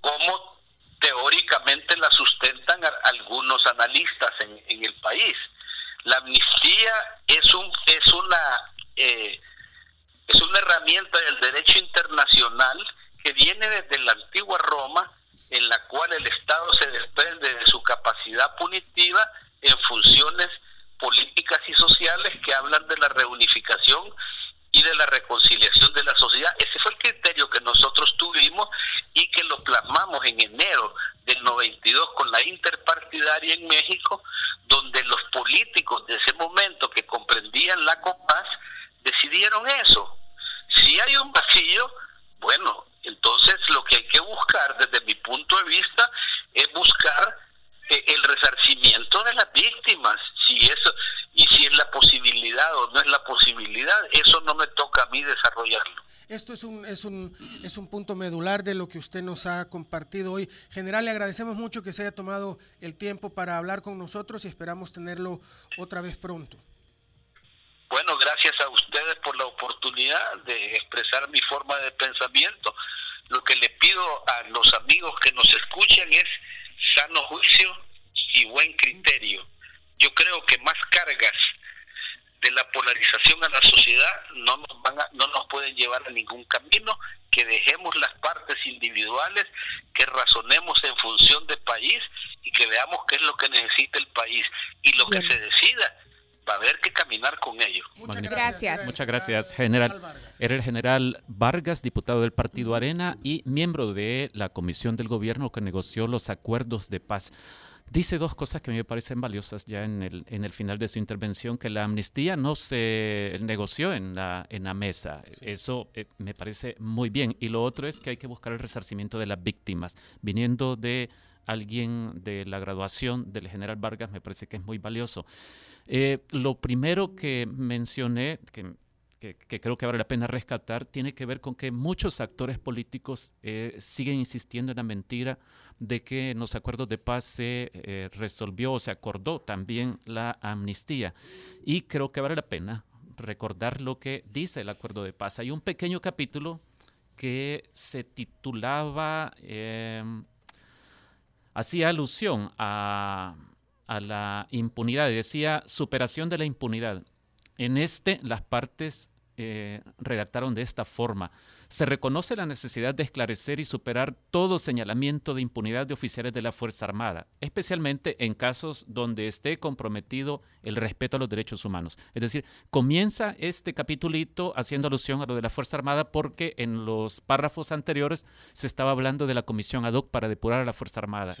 como teóricamente la sustentan algunos analistas en, en el país. La amnistía es un es una eh, es una herramienta del derecho internacional que viene desde la antigua Roma, en la cual el Estado se desprende de su capacidad punitiva en funciones políticas y sociales que hablan de la reunificación y de la reconciliación de la sociedad. Ese fue el criterio que nosotros tuvimos y que lo plasmamos en enero del 92 con la interpartidaria en México, donde los políticos de ese momento que comprendían la COPAS decidieron eso. Si hay un vacío, bueno, entonces lo que hay que buscar desde mi punto de vista es buscar el resarcimiento de las víctimas, si eso y si es la posibilidad o no es la posibilidad, eso no me toca a mí desarrollarlo. Esto es un, es un, es un punto medular de lo que usted nos ha compartido hoy. General, le agradecemos mucho que se haya tomado el tiempo para hablar con nosotros y esperamos tenerlo otra vez pronto. Bueno, gracias a ustedes por la oportunidad de expresar mi forma de pensamiento. Lo que le pido a los amigos que nos escuchan es sano juicio y buen criterio. Yo creo que más cargas de la polarización a la sociedad no nos van no nos pueden llevar a ningún camino que dejemos las partes individuales que razonemos en función del país y que veamos qué es lo que necesita el país y lo que se decida va a haber que caminar con ello. Muchas gracias. Muchas gracias, general. Era el general Vargas, diputado del Partido Arena y miembro de la comisión del gobierno que negoció los acuerdos de paz. Dice dos cosas que a mí me parecen valiosas ya en el, en el final de su intervención, que la amnistía no se negoció en la, en la mesa. Eso eh, me parece muy bien. Y lo otro es que hay que buscar el resarcimiento de las víctimas. Viniendo de alguien de la graduación del general Vargas, me parece que es muy valioso. Eh, lo primero que mencioné, que creo que vale la pena rescatar, tiene que ver con que muchos actores políticos eh, siguen insistiendo en la mentira de que en los acuerdos de paz se eh, resolvió o se acordó también la amnistía. Y creo que vale la pena recordar lo que dice el acuerdo de paz. Hay un pequeño capítulo que se titulaba, em, hacía alusión a, a la impunidad, decía superación de la impunidad En este, las partes eh, redactaron de esta forma. Se reconoce la necesidad de esclarecer y superar todo señalamiento de impunidad de oficiales de la Fuerza Armada, especialmente en casos donde esté comprometido el respeto a los derechos humanos. Es decir, comienza este capitulito haciendo alusión a lo de la Fuerza Armada porque en los párrafos anteriores se estaba hablando de la comisión ad hoc para depurar a la Fuerza Armada.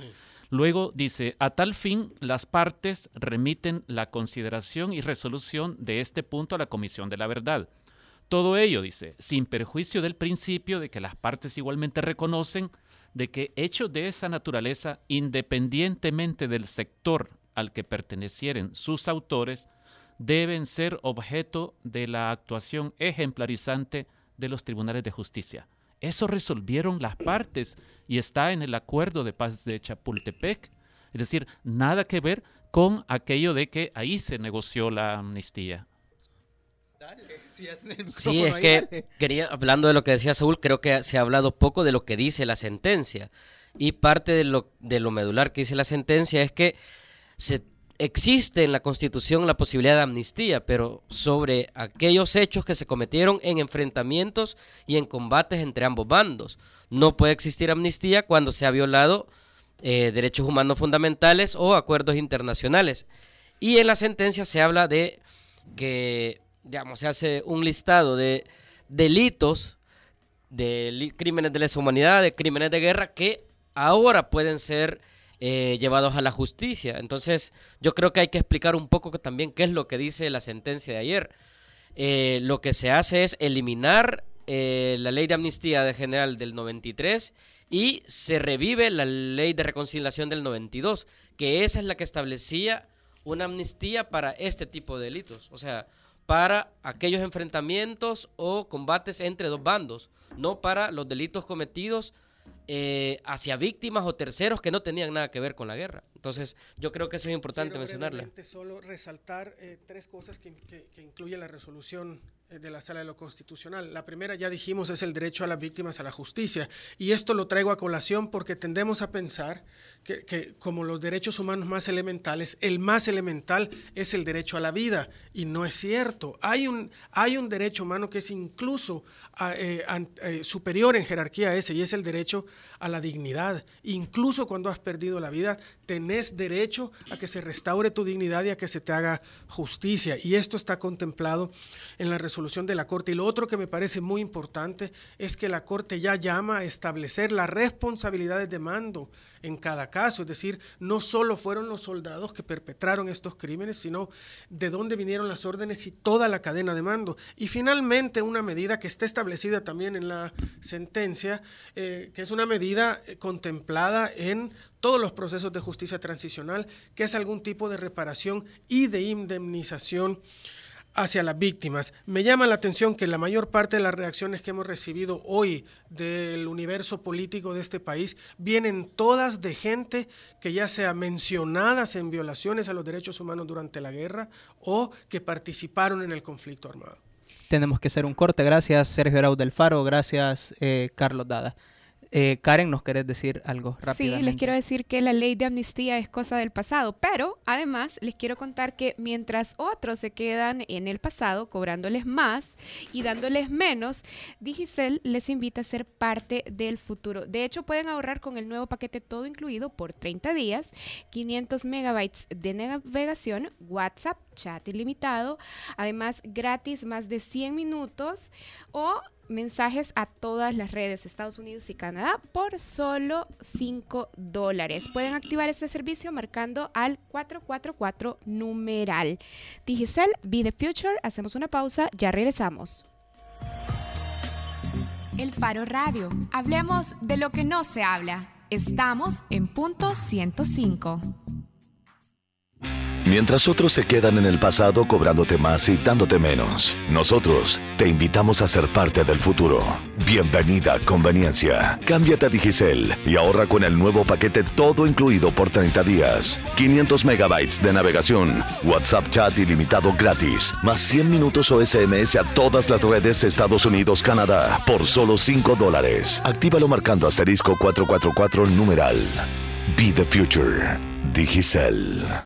Luego dice, a tal fin, las partes remiten la consideración y resolución de este punto a la Comisión de la Verdad. Todo ello, dice, sin perjuicio del principio de que las partes igualmente reconocen de que hechos de esa naturaleza, independientemente del sector al que pertenecieren sus autores, deben ser objeto de la actuación ejemplarizante de los tribunales de justicia. Eso resolvieron las partes y está en el acuerdo de paz de Chapultepec. Es decir, nada que ver con aquello de que ahí se negoció la amnistía. Sí, es que quería, hablando de lo que decía Saúl, creo que se ha hablado poco de lo que dice la sentencia. Y parte de lo, de lo medular que dice la sentencia es que se existe en la Constitución la posibilidad de amnistía, pero sobre aquellos hechos que se cometieron en enfrentamientos y en combates entre ambos bandos. No puede existir amnistía cuando se ha violado eh, derechos humanos fundamentales o acuerdos internacionales. Y en la sentencia se habla de que, digamos, se hace un listado de delitos, de crímenes de lesa humanidad, de crímenes de guerra que ahora pueden ser eh, llevados a la justicia. Entonces, yo creo que hay que explicar un poco también qué es lo que dice la sentencia de ayer. Eh, lo que se hace es eliminar eh, la ley de amnistía de general del 93 y se revive la ley de reconciliación del 92, que esa es la que establecía una amnistía para este tipo de delitos. O sea, para aquellos enfrentamientos o combates entre dos bandos, no para los delitos cometidos eh, hacia víctimas o terceros que no tenían nada que ver con la guerra. Entonces, yo creo que eso es importante mencionarle. solo resaltar eh, tres cosas que, que incluye la resolución de la Sala de lo Constitucional. La primera, ya dijimos, es el derecho a las víctimas a la justicia. Y esto lo traigo a colación porque tendemos a pensar que, como los derechos humanos más elementales, el más elemental es el derecho a la vida. Y no es cierto. Hay un, hay un derecho humano que es incluso eh, eh, superior en jerarquía a ese, y es el derecho a la dignidad. Incluso cuando has perdido la vida, tenés derecho a que se restaure tu dignidad y a que se te haga justicia. Y esto está contemplado en la resolución de la Corte. Y lo otro que me parece muy importante es que la Corte ya llama a establecer las responsabilidades de mando en cada caso. Es decir, no solo fueron los soldados que perpetraron estos crímenes, sino de dónde vinieron las órdenes y toda la cadena de mando. Y finalmente una medida que está establecida también en la sentencia, eh, que es una medida eh, contemplada en todos los procesos de justicia transicional, que es algún tipo de reparación y de indemnización hacia las víctimas. Me llama la atención que la mayor parte de las reacciones que hemos recibido hoy del universo político de este país vienen todas de gente que ya sea mencionadas en violaciones a los derechos humanos durante la guerra o que participaron en el conflicto armado. Tenemos que hacer un corte. Gracias Sergio Arauz del Faro, gracias eh, Carlos Dada. Eh, Karen, ¿nos querés decir algo rápidamente? Sí, les quiero decir que la ley de amnistía es cosa del pasado, pero además les quiero contar que mientras otros se quedan en el pasado cobrándoles más y dándoles menos, Digicel les invita a ser parte del futuro. De hecho, pueden ahorrar con el nuevo paquete todo incluido por 30 días, 500 megabytes de navegación, WhatsApp, chat ilimitado, además gratis más de 100 minutos o mensajes a todas las redes Estados Unidos y Canadá por solo 5 dólares. Pueden activar este servicio marcando al 444 numeral. Digicel, Be the Future. Hacemos una pausa, ya regresamos. El Faro Radio. Hablemos de lo que no se habla. Estamos en punto 105. Mientras otros se quedan en el pasado cobrándote más y dándote menos, nosotros te invitamos a ser parte del futuro. Bienvenida a Conveniencia. Cámbiate a Digicel y ahorra con el nuevo paquete todo incluido por 30 días. 500 megabytes de navegación, WhatsApp chat ilimitado gratis, más 100 minutos o SMS a todas las redes Estados Unidos, Canadá, por solo 5 dólares. Actívalo marcando asterisco 444 numeral. Be the future. Digicel.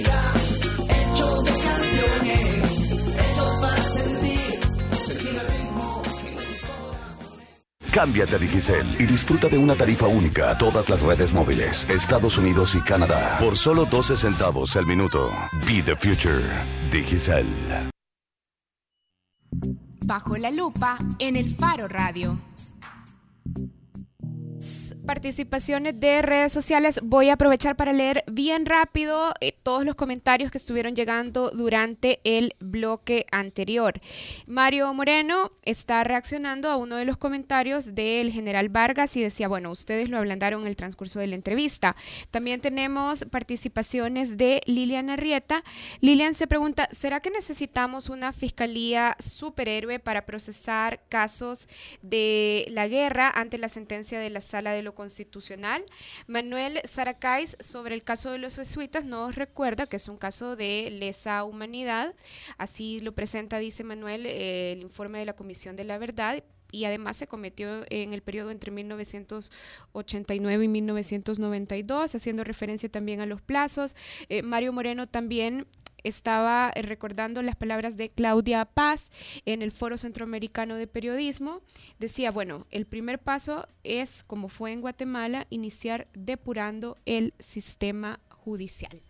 Cámbiate a Digicel y disfruta de una tarifa única a todas las redes móviles, Estados Unidos y Canadá, por solo 12 centavos el minuto. Be the future. Digicel. Bajo la lupa en el Faro Radio. Participaciones de redes sociales. Voy a aprovechar para leer bien rápido eh, todos los comentarios que estuvieron llegando durante el bloque anterior. Mario Moreno está reaccionando a uno de los comentarios del general Vargas y decía, bueno, ustedes lo ablandaron en el transcurso de la entrevista. También tenemos participaciones de Lilian Arrieta. Lilian se pregunta, ¿será que necesitamos una fiscalía superhéroe para procesar casos de la guerra ante la sentencia de la sala de lo constitucional? Manuel Saracais sobre el caso de los jesuitas nos recuerda que es un caso de lesa humanidad. Así lo presenta, dice Manuel, eh, el informe de la Comisión de la Verdad y además se cometió en el periodo entre 1989 y 1992, haciendo referencia también a los plazos. Eh, Mario Moreno también estaba eh, recordando las palabras de Claudia Paz en el Foro Centroamericano de Periodismo. Decía, bueno, el primer paso es, como fue en Guatemala, iniciar depurando el sistema judicial.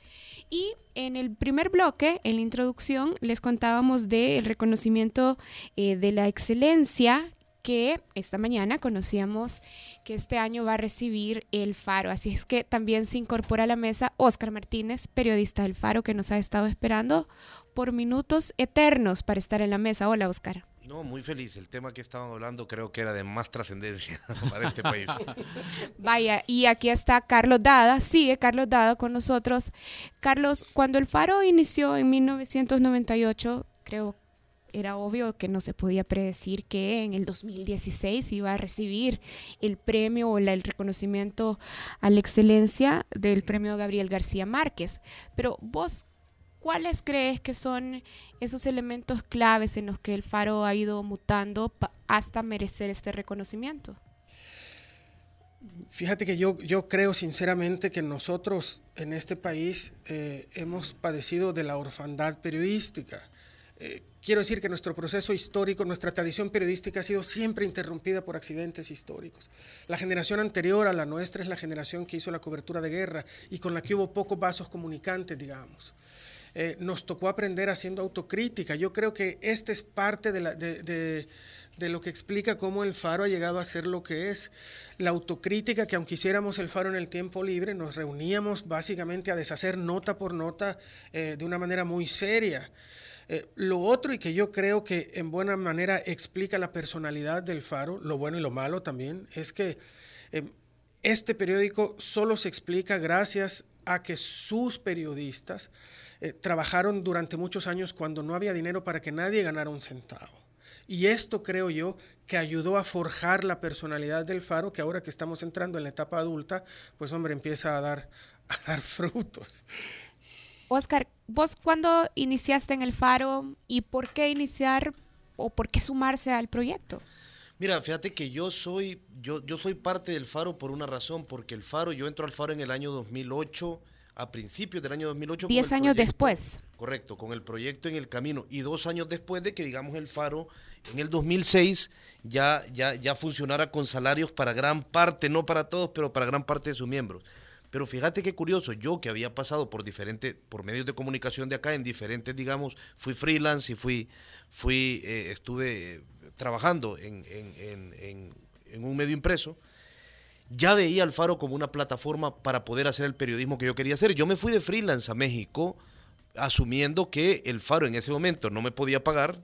Y en el primer bloque, en la introducción, les contábamos del reconocimiento eh, de la excelencia que esta mañana conocíamos que este año va a recibir el Faro. Así es que también se incorpora a la mesa Óscar Martínez, periodista del Faro, que nos ha estado esperando por minutos eternos para estar en la mesa. Hola, Óscar. No, muy feliz. El tema que estaban hablando creo que era de más trascendencia para este país. Vaya, y aquí está Carlos Dada, sigue Carlos Dada con nosotros. Carlos, cuando el Faro inició en 1998, creo era obvio que no se podía predecir que en el 2016 iba a recibir el premio o el reconocimiento a la excelencia del premio Gabriel García Márquez. Pero vos, ¿cuáles crees que son esos elementos claves en los que el Faro ha ido mutando hasta merecer este reconocimiento? Fíjate que yo, yo creo sinceramente que nosotros en este país eh, hemos padecido de la orfandad periodística. Eh, quiero decir que nuestro proceso histórico, nuestra tradición periodística ha sido siempre interrumpida por accidentes históricos. La generación anterior a la nuestra es la generación que hizo la cobertura de guerra y con la que hubo pocos vasos comunicantes, digamos. Eh, nos tocó aprender haciendo autocrítica. Yo creo que este es parte de, lo que explica cómo el faro ha llegado a ser lo que es. La autocrítica, que aunque hiciéramos el faro en el tiempo libre, nos reuníamos básicamente a deshacer nota por nota eh, de una manera muy seria. Eh, lo otro y que yo creo que en buena manera explica la personalidad del Faro, lo bueno y lo malo también, es que eh, este periódico solo se explica gracias a que sus periodistas eh, trabajaron durante muchos años cuando no había dinero para que nadie ganara un centavo. Y esto creo yo que ayudó a forjar la personalidad del Faro, que ahora que estamos entrando en la etapa adulta, pues hombre, empieza a dar, a dar frutos. Oscar, ¿vos cuándo iniciaste en el Faro y por qué iniciar o por qué sumarse al proyecto? Mira, fíjate que yo soy, yo, yo soy parte del Faro por una razón, porque el Faro, yo entro al Faro en el año 2008, a principios del año 2008. Diez años proyecto, después. Correcto, con el proyecto en el camino. Y dos años después de que, digamos, el Faro en el 2006 ya, ya, ya funcionara con salarios para gran parte, no para todos, pero para gran parte de sus miembros. Pero fíjate qué curioso, yo que había pasado por diferentes, por medios de comunicación de acá, en diferentes, digamos, fui freelance y fui, fui, eh, estuve eh, trabajando en, en, en, en, un medio impreso, ya veía al Faro como una plataforma para poder hacer el periodismo que yo quería hacer. Yo me fui de freelance a México, asumiendo que el Faro en ese momento no me podía pagar,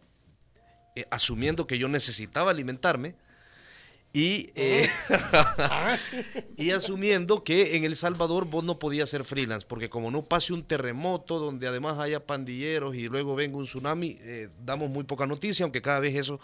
eh, asumiendo que yo necesitaba alimentarme Y, eh, y asumiendo que en El Salvador vos no podías ser freelance, porque como no pase un terremoto donde además haya pandilleros y luego venga un tsunami, eh, damos muy poca noticia, aunque cada vez eso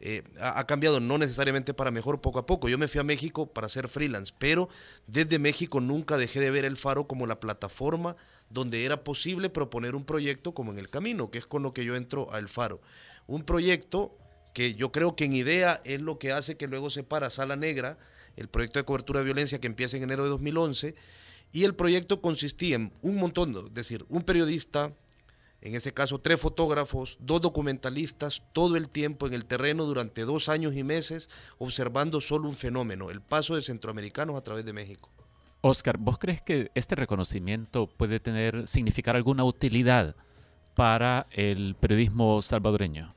eh, ha, cambiado, no necesariamente para mejor poco a poco. Yo me fui a México para ser freelance, pero desde México nunca dejé de ver el Faro como la plataforma donde era posible proponer un proyecto como en el camino, que es con lo que yo entro al Faro. Un proyecto que yo creo que en idea es lo que hace que luego se para Sala Negra, el proyecto de cobertura de violencia que empieza en enero de 2011, y el proyecto consistía en un montón, es decir, un periodista, en ese caso tres fotógrafos, dos documentalistas, todo el tiempo en el terreno durante dos años y meses, observando solo un fenómeno, el paso de centroamericanos a través de México. Oscar, ¿vos crees que este reconocimiento puede tener, significar alguna utilidad para el periodismo salvadoreño?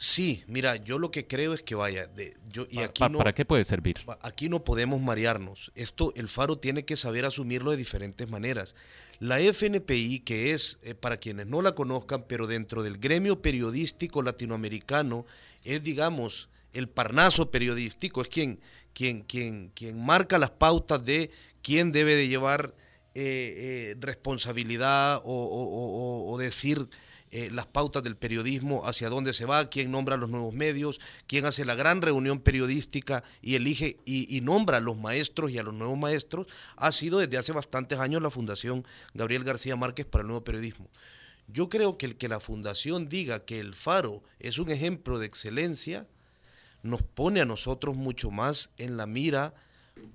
Sí, mira, yo lo que creo es que vaya, de, yo, y aquí no, ¿Para qué puede servir? Aquí no podemos marearnos. Esto, el Faro tiene que saber asumirlo de diferentes maneras. La FNPI, que es, eh, para quienes no la conozcan, pero dentro del gremio periodístico latinoamericano, es, digamos, el parnaso periodístico, es quien, quien, quien, quien marca las pautas de quién debe de llevar eh, eh, responsabilidad o, o- o- o- o decir eh, las pautas del periodismo, hacia dónde se va, quién nombra los nuevos medios, quién hace la gran reunión periodística y elige y, y nombra a los maestros y a los nuevos maestros, ha sido desde hace bastantes años la Fundación Gabriel García Márquez para el Nuevo Periodismo. Yo creo que el que la Fundación diga que el Faro es un ejemplo de excelencia, nos pone a nosotros mucho más en la mira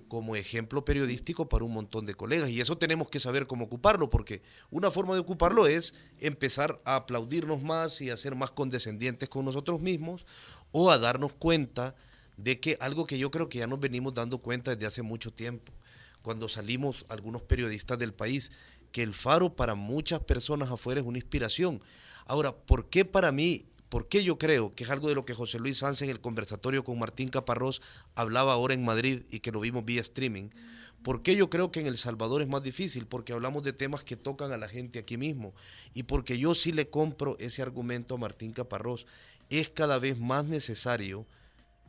como ejemplo periodístico para un montón de colegas. Y eso tenemos que saber cómo ocuparlo, porque una forma de ocuparlo es empezar a aplaudirnos más y a ser más condescendientes con nosotros mismos, o a darnos cuenta de que algo que yo creo que ya nos venimos dando cuenta desde hace mucho tiempo, cuando salimos algunos periodistas del país, que el faro para muchas personas afuera es una inspiración. Ahora, ¿por qué para mí ¿Por qué yo creo que es algo de lo que José Luis Sánchez en el conversatorio con Martín Caparrós hablaba ahora en Madrid y que lo vimos vía streaming? ¿Por qué yo creo que en El Salvador es más difícil? Porque hablamos de temas que tocan a la gente aquí mismo. Y porque yo sí le compro ese argumento a Martín Caparrós. Es cada vez más necesario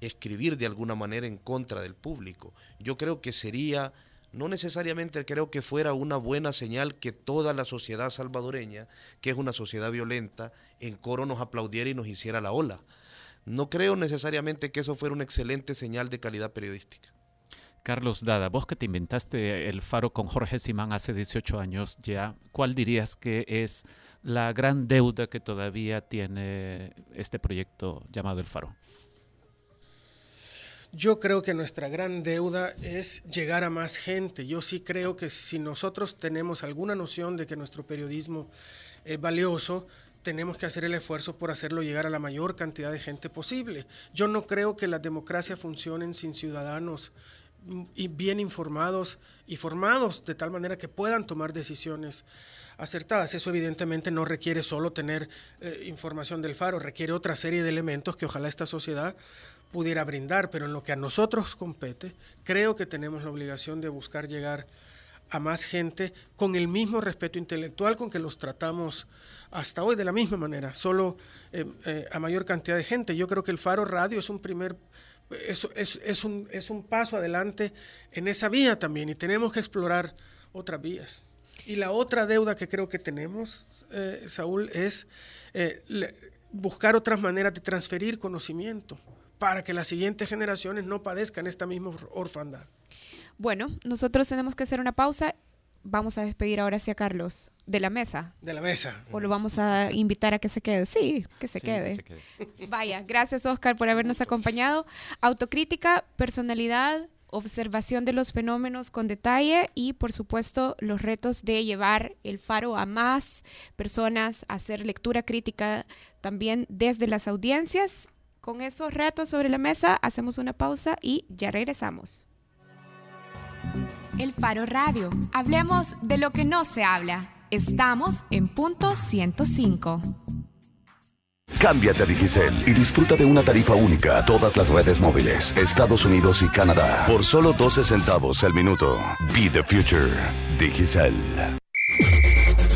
escribir de alguna manera en contra del público. Yo creo que sería, no necesariamente creo que fuera una buena señal que toda la sociedad salvadoreña, que es una sociedad violenta, en coro nos aplaudiera y nos hiciera la ola. No creo necesariamente que eso fuera una excelente señal de calidad periodística. Carlos Dada, vos que te inventaste el faro con Jorge Simán hace 18 años ya, ¿cuál dirías que es la gran deuda que todavía tiene este proyecto llamado el faro? Yo creo que nuestra gran deuda es llegar a más gente. Yo sí creo que si nosotros tenemos alguna noción de que nuestro periodismo es valioso, tenemos que hacer el esfuerzo por hacerlo llegar a la mayor cantidad de gente posible. Yo no creo que las democracias funcionen sin ciudadanos mm, bien informados y formados de tal manera que puedan tomar decisiones acertadas. Eso evidentemente no requiere solo tener eh, información del faro, requiere otra serie de elementos que ojalá esta sociedad pudiera brindar, pero en lo que a nosotros compete, creo que tenemos la obligación de buscar llegar a más gente con el mismo respeto intelectual con que los tratamos hasta hoy, de la misma manera, solo eh, eh, a mayor cantidad de gente. Yo creo que el Faro Radio es un primer, es, es, es, un, es un paso adelante en esa vía también y tenemos que explorar otras vías. Y la otra deuda que creo que tenemos, eh, Saúl, es eh, buscar otras maneras de transferir conocimiento para que las siguientes generaciones no padezcan esta misma orfandad. Bueno, nosotros tenemos que hacer una pausa. Vamos a despedir ahora hacia Carlos de la mesa. De la mesa. O lo vamos a invitar a que se quede. Sí, que se, Sí, quede. que se quede. Vaya, gracias Oscar por habernos acompañado. Autocrítica, personalidad, observación de los fenómenos con detalle y por supuesto los retos de llevar el faro a más personas, hacer lectura crítica también desde las audiencias. Con esos retos sobre la mesa hacemos una pausa y ya regresamos. El Faro Radio. Hablemos de lo que no se habla. Estamos en punto 105. Cámbiate a Digicel y disfruta de una tarifa única a todas las redes móviles, Estados Unidos y Canadá, por solo 12 centavos al minuto. Be the future. Digicel.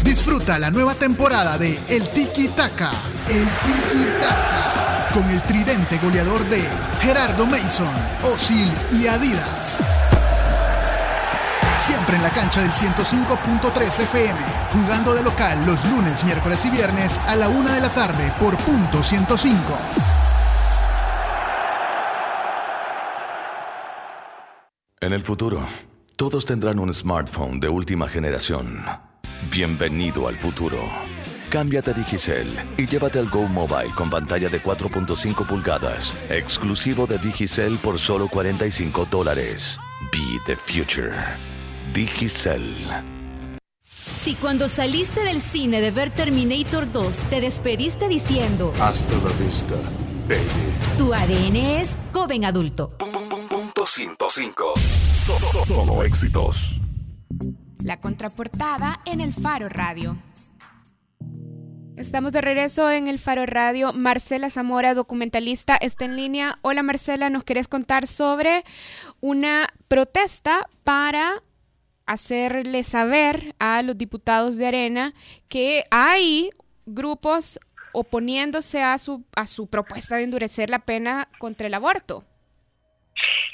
Disfruta la nueva temporada de El Tiki Taka. El Tiki Taka. Con el tridente goleador de Gerardo Mason, Osil y Adidas. Siempre en la cancha del 105.3 FM, jugando de local los lunes, miércoles y viernes a la una de la tarde por punto 105. En el futuro, todos tendrán un smartphone de última generación. Bienvenido al futuro. Cámbiate a Digicel y llévate al Go Mobile con pantalla de 4.5 pulgadas, exclusivo de Digicel por solo 45 dólares. Be the future. Digicel. Si cuando saliste del cine de ver Terminator 2 te despediste diciendo Hasta la vista, baby. tu ADN es joven adulto. Punto 105. Solo, solo éxitos. La contraportada en el Faro Radio. Estamos de regreso en el Faro Radio. Marcela Zamora, documentalista, está en línea. Hola Marcela, ¿nos querés contar sobre una protesta para hacerle saber a los diputados de Arena que hay grupos oponiéndose a su, a su propuesta de endurecer la pena contra el aborto?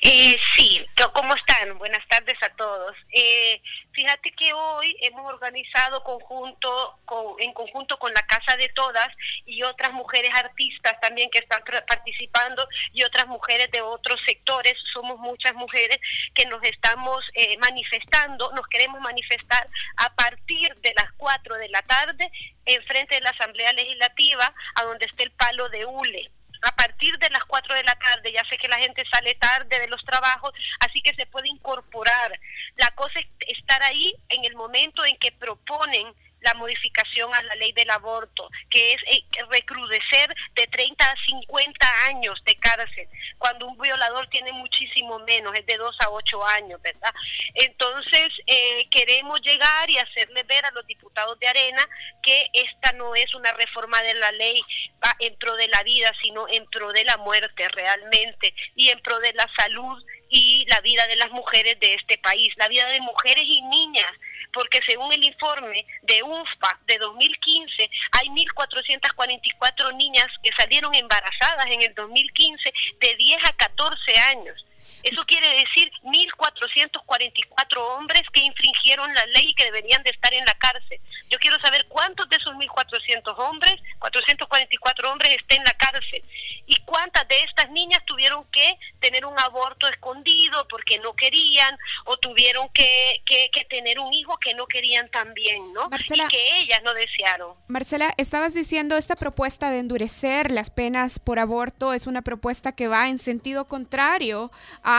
Eh, sí, ¿cómo están? Buenas tardes a todos. Eh, fíjate que hoy hemos organizado conjunto con, en conjunto con la Casa de Todas y otras mujeres artistas también que están participando y otras mujeres de otros sectores. Somos muchas mujeres que nos estamos eh, manifestando, nos queremos manifestar a partir de las 4 de la tarde en frente de la Asamblea Legislativa, a donde está el palo de hule a partir de las 4 de la tarde. Ya sé que la gente sale tarde de los trabajos, así que se puede incorporar. La cosa es estar ahí en el momento en que proponen la modificación a la ley del aborto, que es eh, recrudecer de 30 a 50 años de cárcel, cuando un violador tiene muchísimo menos, es de 2 a 8 años, ¿verdad? Entonces, eh, queremos llegar y hacerle ver a los diputados de Arena que esta no es una reforma de la ley va en pro de la vida, sino en pro de la muerte realmente y en pro de la salud y la vida de las mujeres de este país, la vida de mujeres y niñas, porque según el informe de UNFPA de 2015, hay 1.444 niñas que salieron embarazadas en el 2015 de 10 a 14 años. Eso quiere decir 1.444 hombres que infringieron la ley y que deberían de estar en la cárcel. Yo quiero saber cuántos de esos 1.400 hombres, 444 hombres, estén en la cárcel. Y cuántas de estas niñas tuvieron que tener un aborto escondido porque no querían o tuvieron que, que, que tener un hijo que no querían también, ¿no? Marcela- y que ellas no desearon. Marcela, estabas diciendo esta propuesta de endurecer las penas por aborto es una propuesta que va en sentido contrario a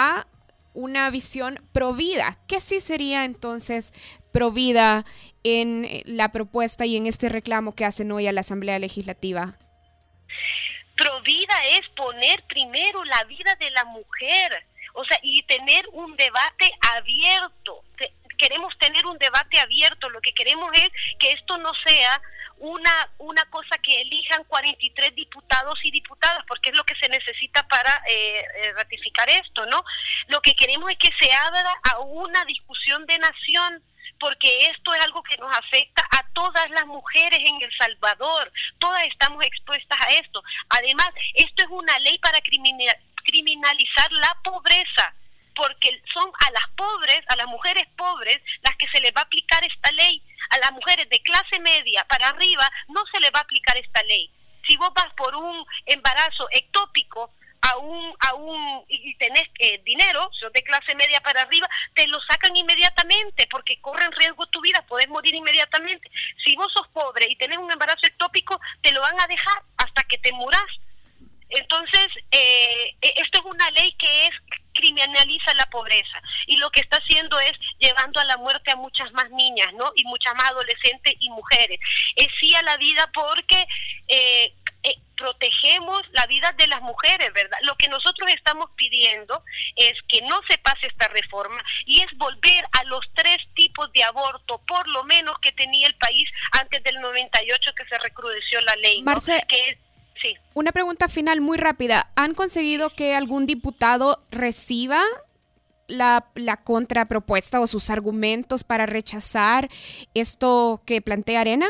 una visión provida. ¿Qué sí sería entonces provida en eh, la propuesta y en este reclamo que hacen hoy a la Asamblea Legislativa? Provida es poner primero la vida de la mujer, o sea, y tener un debate abierto. Queremos tener un debate abierto, lo que queremos es que esto no sea una, una cosa que elijan 43 diputados y diputadas, porque es lo que se necesita para eh, eh, ratificar esto, ¿no? Lo que queremos es que se abra a una discusión de nación porque esto es algo que nos afecta a todas las mujeres en El Salvador. Todas estamos expuestas a esto. Además, esto es una ley para crimina- criminalizar la pobreza porque son a las pobres, a las mujeres pobres, las que se les va a aplicar esta ley. A las mujeres de clase media para arriba no se les va a aplicar esta ley. Si vos vas por un embarazo ectópico a un, a un y tenés eh, dinero, sos de clase media para arriba, te lo sacan inmediatamente porque corren riesgo tu vida, podés morir inmediatamente. Si vos sos pobre y tenés un embarazo ectópico, te lo van a dejar hasta que te muras. Entonces, eh, eh, esto es una ley que es criminaliza la pobreza y lo que está haciendo es llevando a la muerte a muchas más niñas, ¿no? Y muchas más adolescentes y mujeres. Es sí a la vida porque eh, eh, protegemos la vida de las mujeres, ¿verdad? Lo que nosotros estamos pidiendo es que no se pase esta reforma y es volver a los tres tipos de aborto, por lo menos que tenía el país antes del 98 que se recrudeció la ley, ¿no? Marce- Que es- sí. Una pregunta final muy rápida. ¿Han conseguido que algún diputado reciba la, la contrapropuesta o sus argumentos para rechazar esto que plantea Arena?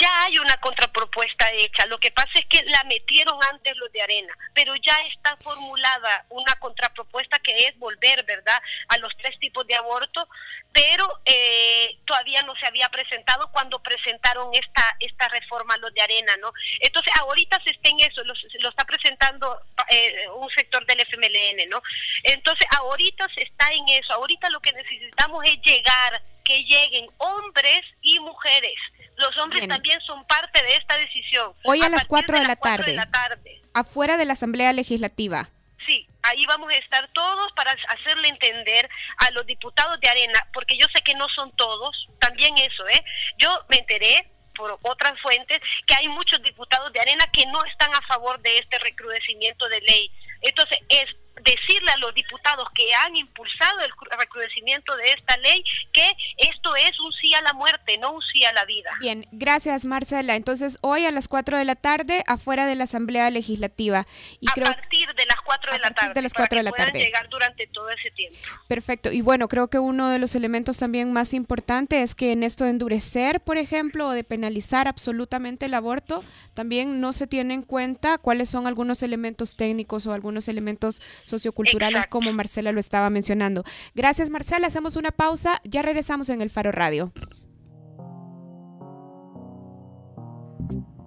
Ya hay una contrapropuesta hecha. Lo que pasa es que la metieron antes los de Arena, pero ya está formulada una contrapropuesta que es volver, ¿verdad?, a los tres tipos de aborto, pero eh, todavía no se había presentado cuando presentaron esta esta reforma los de Arena, ¿no? Entonces, ahorita se está en eso, lo, lo está presentando eh, un sector del FMLN, ¿no? Entonces, ahorita se está en eso. Ahorita lo que necesitamos es llegar, que lleguen hombres y mujeres. Los hombres Bien. también son parte de esta decisión. Hoy a, A las partir 4 de, la las cuatro tarde, de la tarde. afuera de la Asamblea Legislativa. Sí, ahí vamos a estar todos para hacerle entender a los diputados de Arena, porque yo sé que no son todos, también eso, ¿eh? Yo me enteré por otras fuentes que hay muchos diputados de Arena que no están a favor de este recrudecimiento de ley. Entonces, es decirle a los diputados que han impulsado el cru- recrudecimiento de esta ley que esto es un sí a la muerte, no un sí a la vida. Bien, gracias Marcela. Entonces, hoy a las 4 de la tarde, afuera de la Asamblea Legislativa. Y a creo partir de las 4 de la tarde. de las para 4 de que la puedan tarde. llegar durante todo ese tiempo. Perfecto. Y bueno, creo que uno de los elementos también más importantes es que en esto de endurecer, por ejemplo, o de penalizar absolutamente el aborto, también no se tiene en cuenta cuáles son algunos elementos técnicos o algunos elementos socioculturales, Exacto. como Marcela lo estaba mencionando. Gracias, Marcela. Hacemos una pausa. Ya regresamos en el Faro Radio.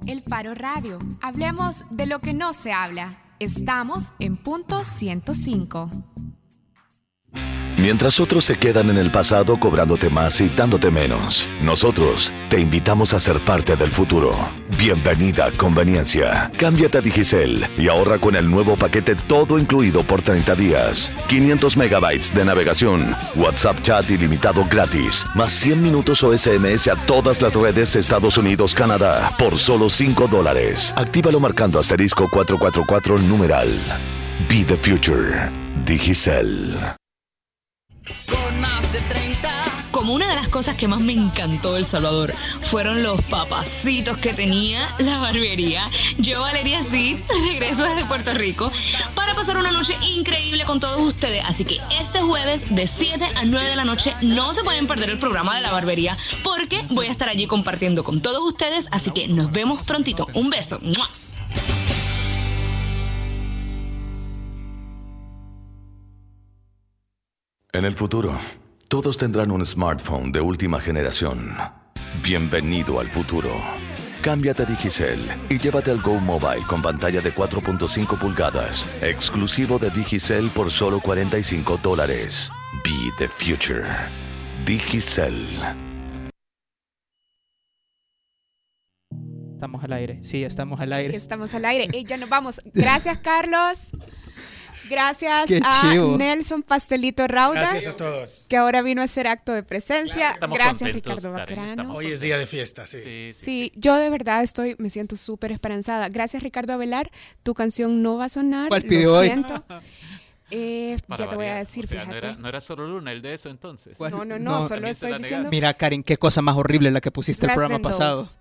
El Faro Radio. Hablemos de lo que no se habla. Estamos en punto 105. Mientras otros se quedan en el pasado cobrándote más y dándote menos, nosotros te invitamos a ser parte del futuro. Bienvenida a Conveniencia. Cámbiate a Digicel y ahorra con el nuevo paquete todo incluido por 30 días. 500 megabytes de navegación, WhatsApp chat ilimitado gratis, más 100 minutos o SMS a todas las redes Estados Unidos, Canadá, por solo 5 dólares. Actívalo marcando asterisco 444 numeral. Be the future. Digicel. Con más de 30. Como una de las cosas que más me encantó El Salvador fueron los papacitos que tenía la barbería. Yo, Valeria Cid, regreso desde Puerto Rico para pasar una noche increíble con todos ustedes. Así que este jueves de 7 a 9 de la noche no se pueden perder el programa de la barbería porque voy a estar allí compartiendo con todos ustedes. Así que nos vemos prontito. Un beso. En el futuro, todos tendrán un smartphone de última generación. Bienvenido al futuro. Cámbiate a Digicel y llévate el Go Mobile con pantalla de 4.5 pulgadas, exclusivo de Digicel por solo 45 dólares. Be the future. Digicel. Estamos al aire. Sí, estamos al aire. Estamos al aire. Eh, ya nos vamos. Gracias, Carlos. Gracias Qué a chivo. Nelson Pastelito Rauda. Gracias a todos. Que ahora vino a hacer acto de presencia. Estamos Gracias, contentos, Ricardo Baquerano. Hoy es día de fiesta, sí. Sí, yo de verdad estoy, me siento súper esperanzada. Gracias, Ricardo Avelar. Tu canción no va a sonar. ¿Cuál lo pidió hoy? siento. Eh, ya te voy a decir, O sea, fíjate. No era, no era solo Luna el de eso entonces. No, no, no, solo estoy diciendo-. Mira, Karen, qué cosa más horrible la que pusiste el programa pasado. those.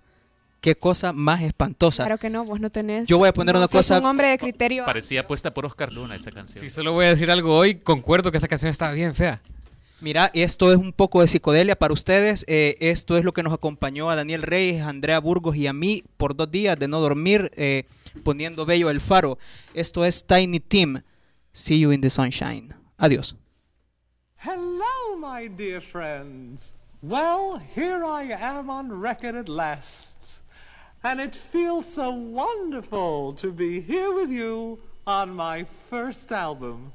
Qué cosa más espantosa. Claro que no, vos no tenés. Yo voy a poner no una sos cosa- un hombre de criterio. Parecía puesta por Oscar Luna esa canción. Si solo voy a decir algo hoy, concuerdo que esa canción estaba bien fea. Mira, esto es un poco de psicodelia para ustedes. Eh, esto es lo que nos acompañó a Daniel Reyes, a Andrea Burgos y a mí por dos días de no dormir eh, poniendo bello el faro. Esto es Tiny Tim. See you in the sunshine. Adiós. Hello, my dear friends. Well, here I am on record at last. And it feels so wonderful to be here with you on my first album.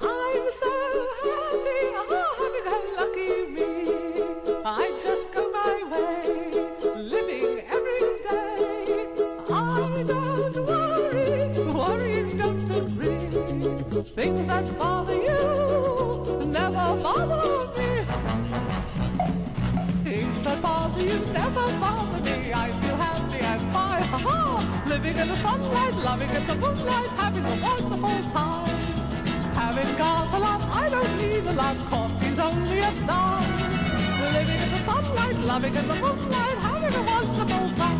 I'm so happy, oh, happy, very lucky me. I just go my way, living every day. I don't worry, worrying don't agree. Things that bother you never bother me. Things that bother you never bother me. I feel Living in the sunlight, loving in the moonlight, having a wonderful time. Having got a lot, I don't need a lot. Coffee's only a dime. Living in the sunlight, loving in the moonlight, having a wonderful time.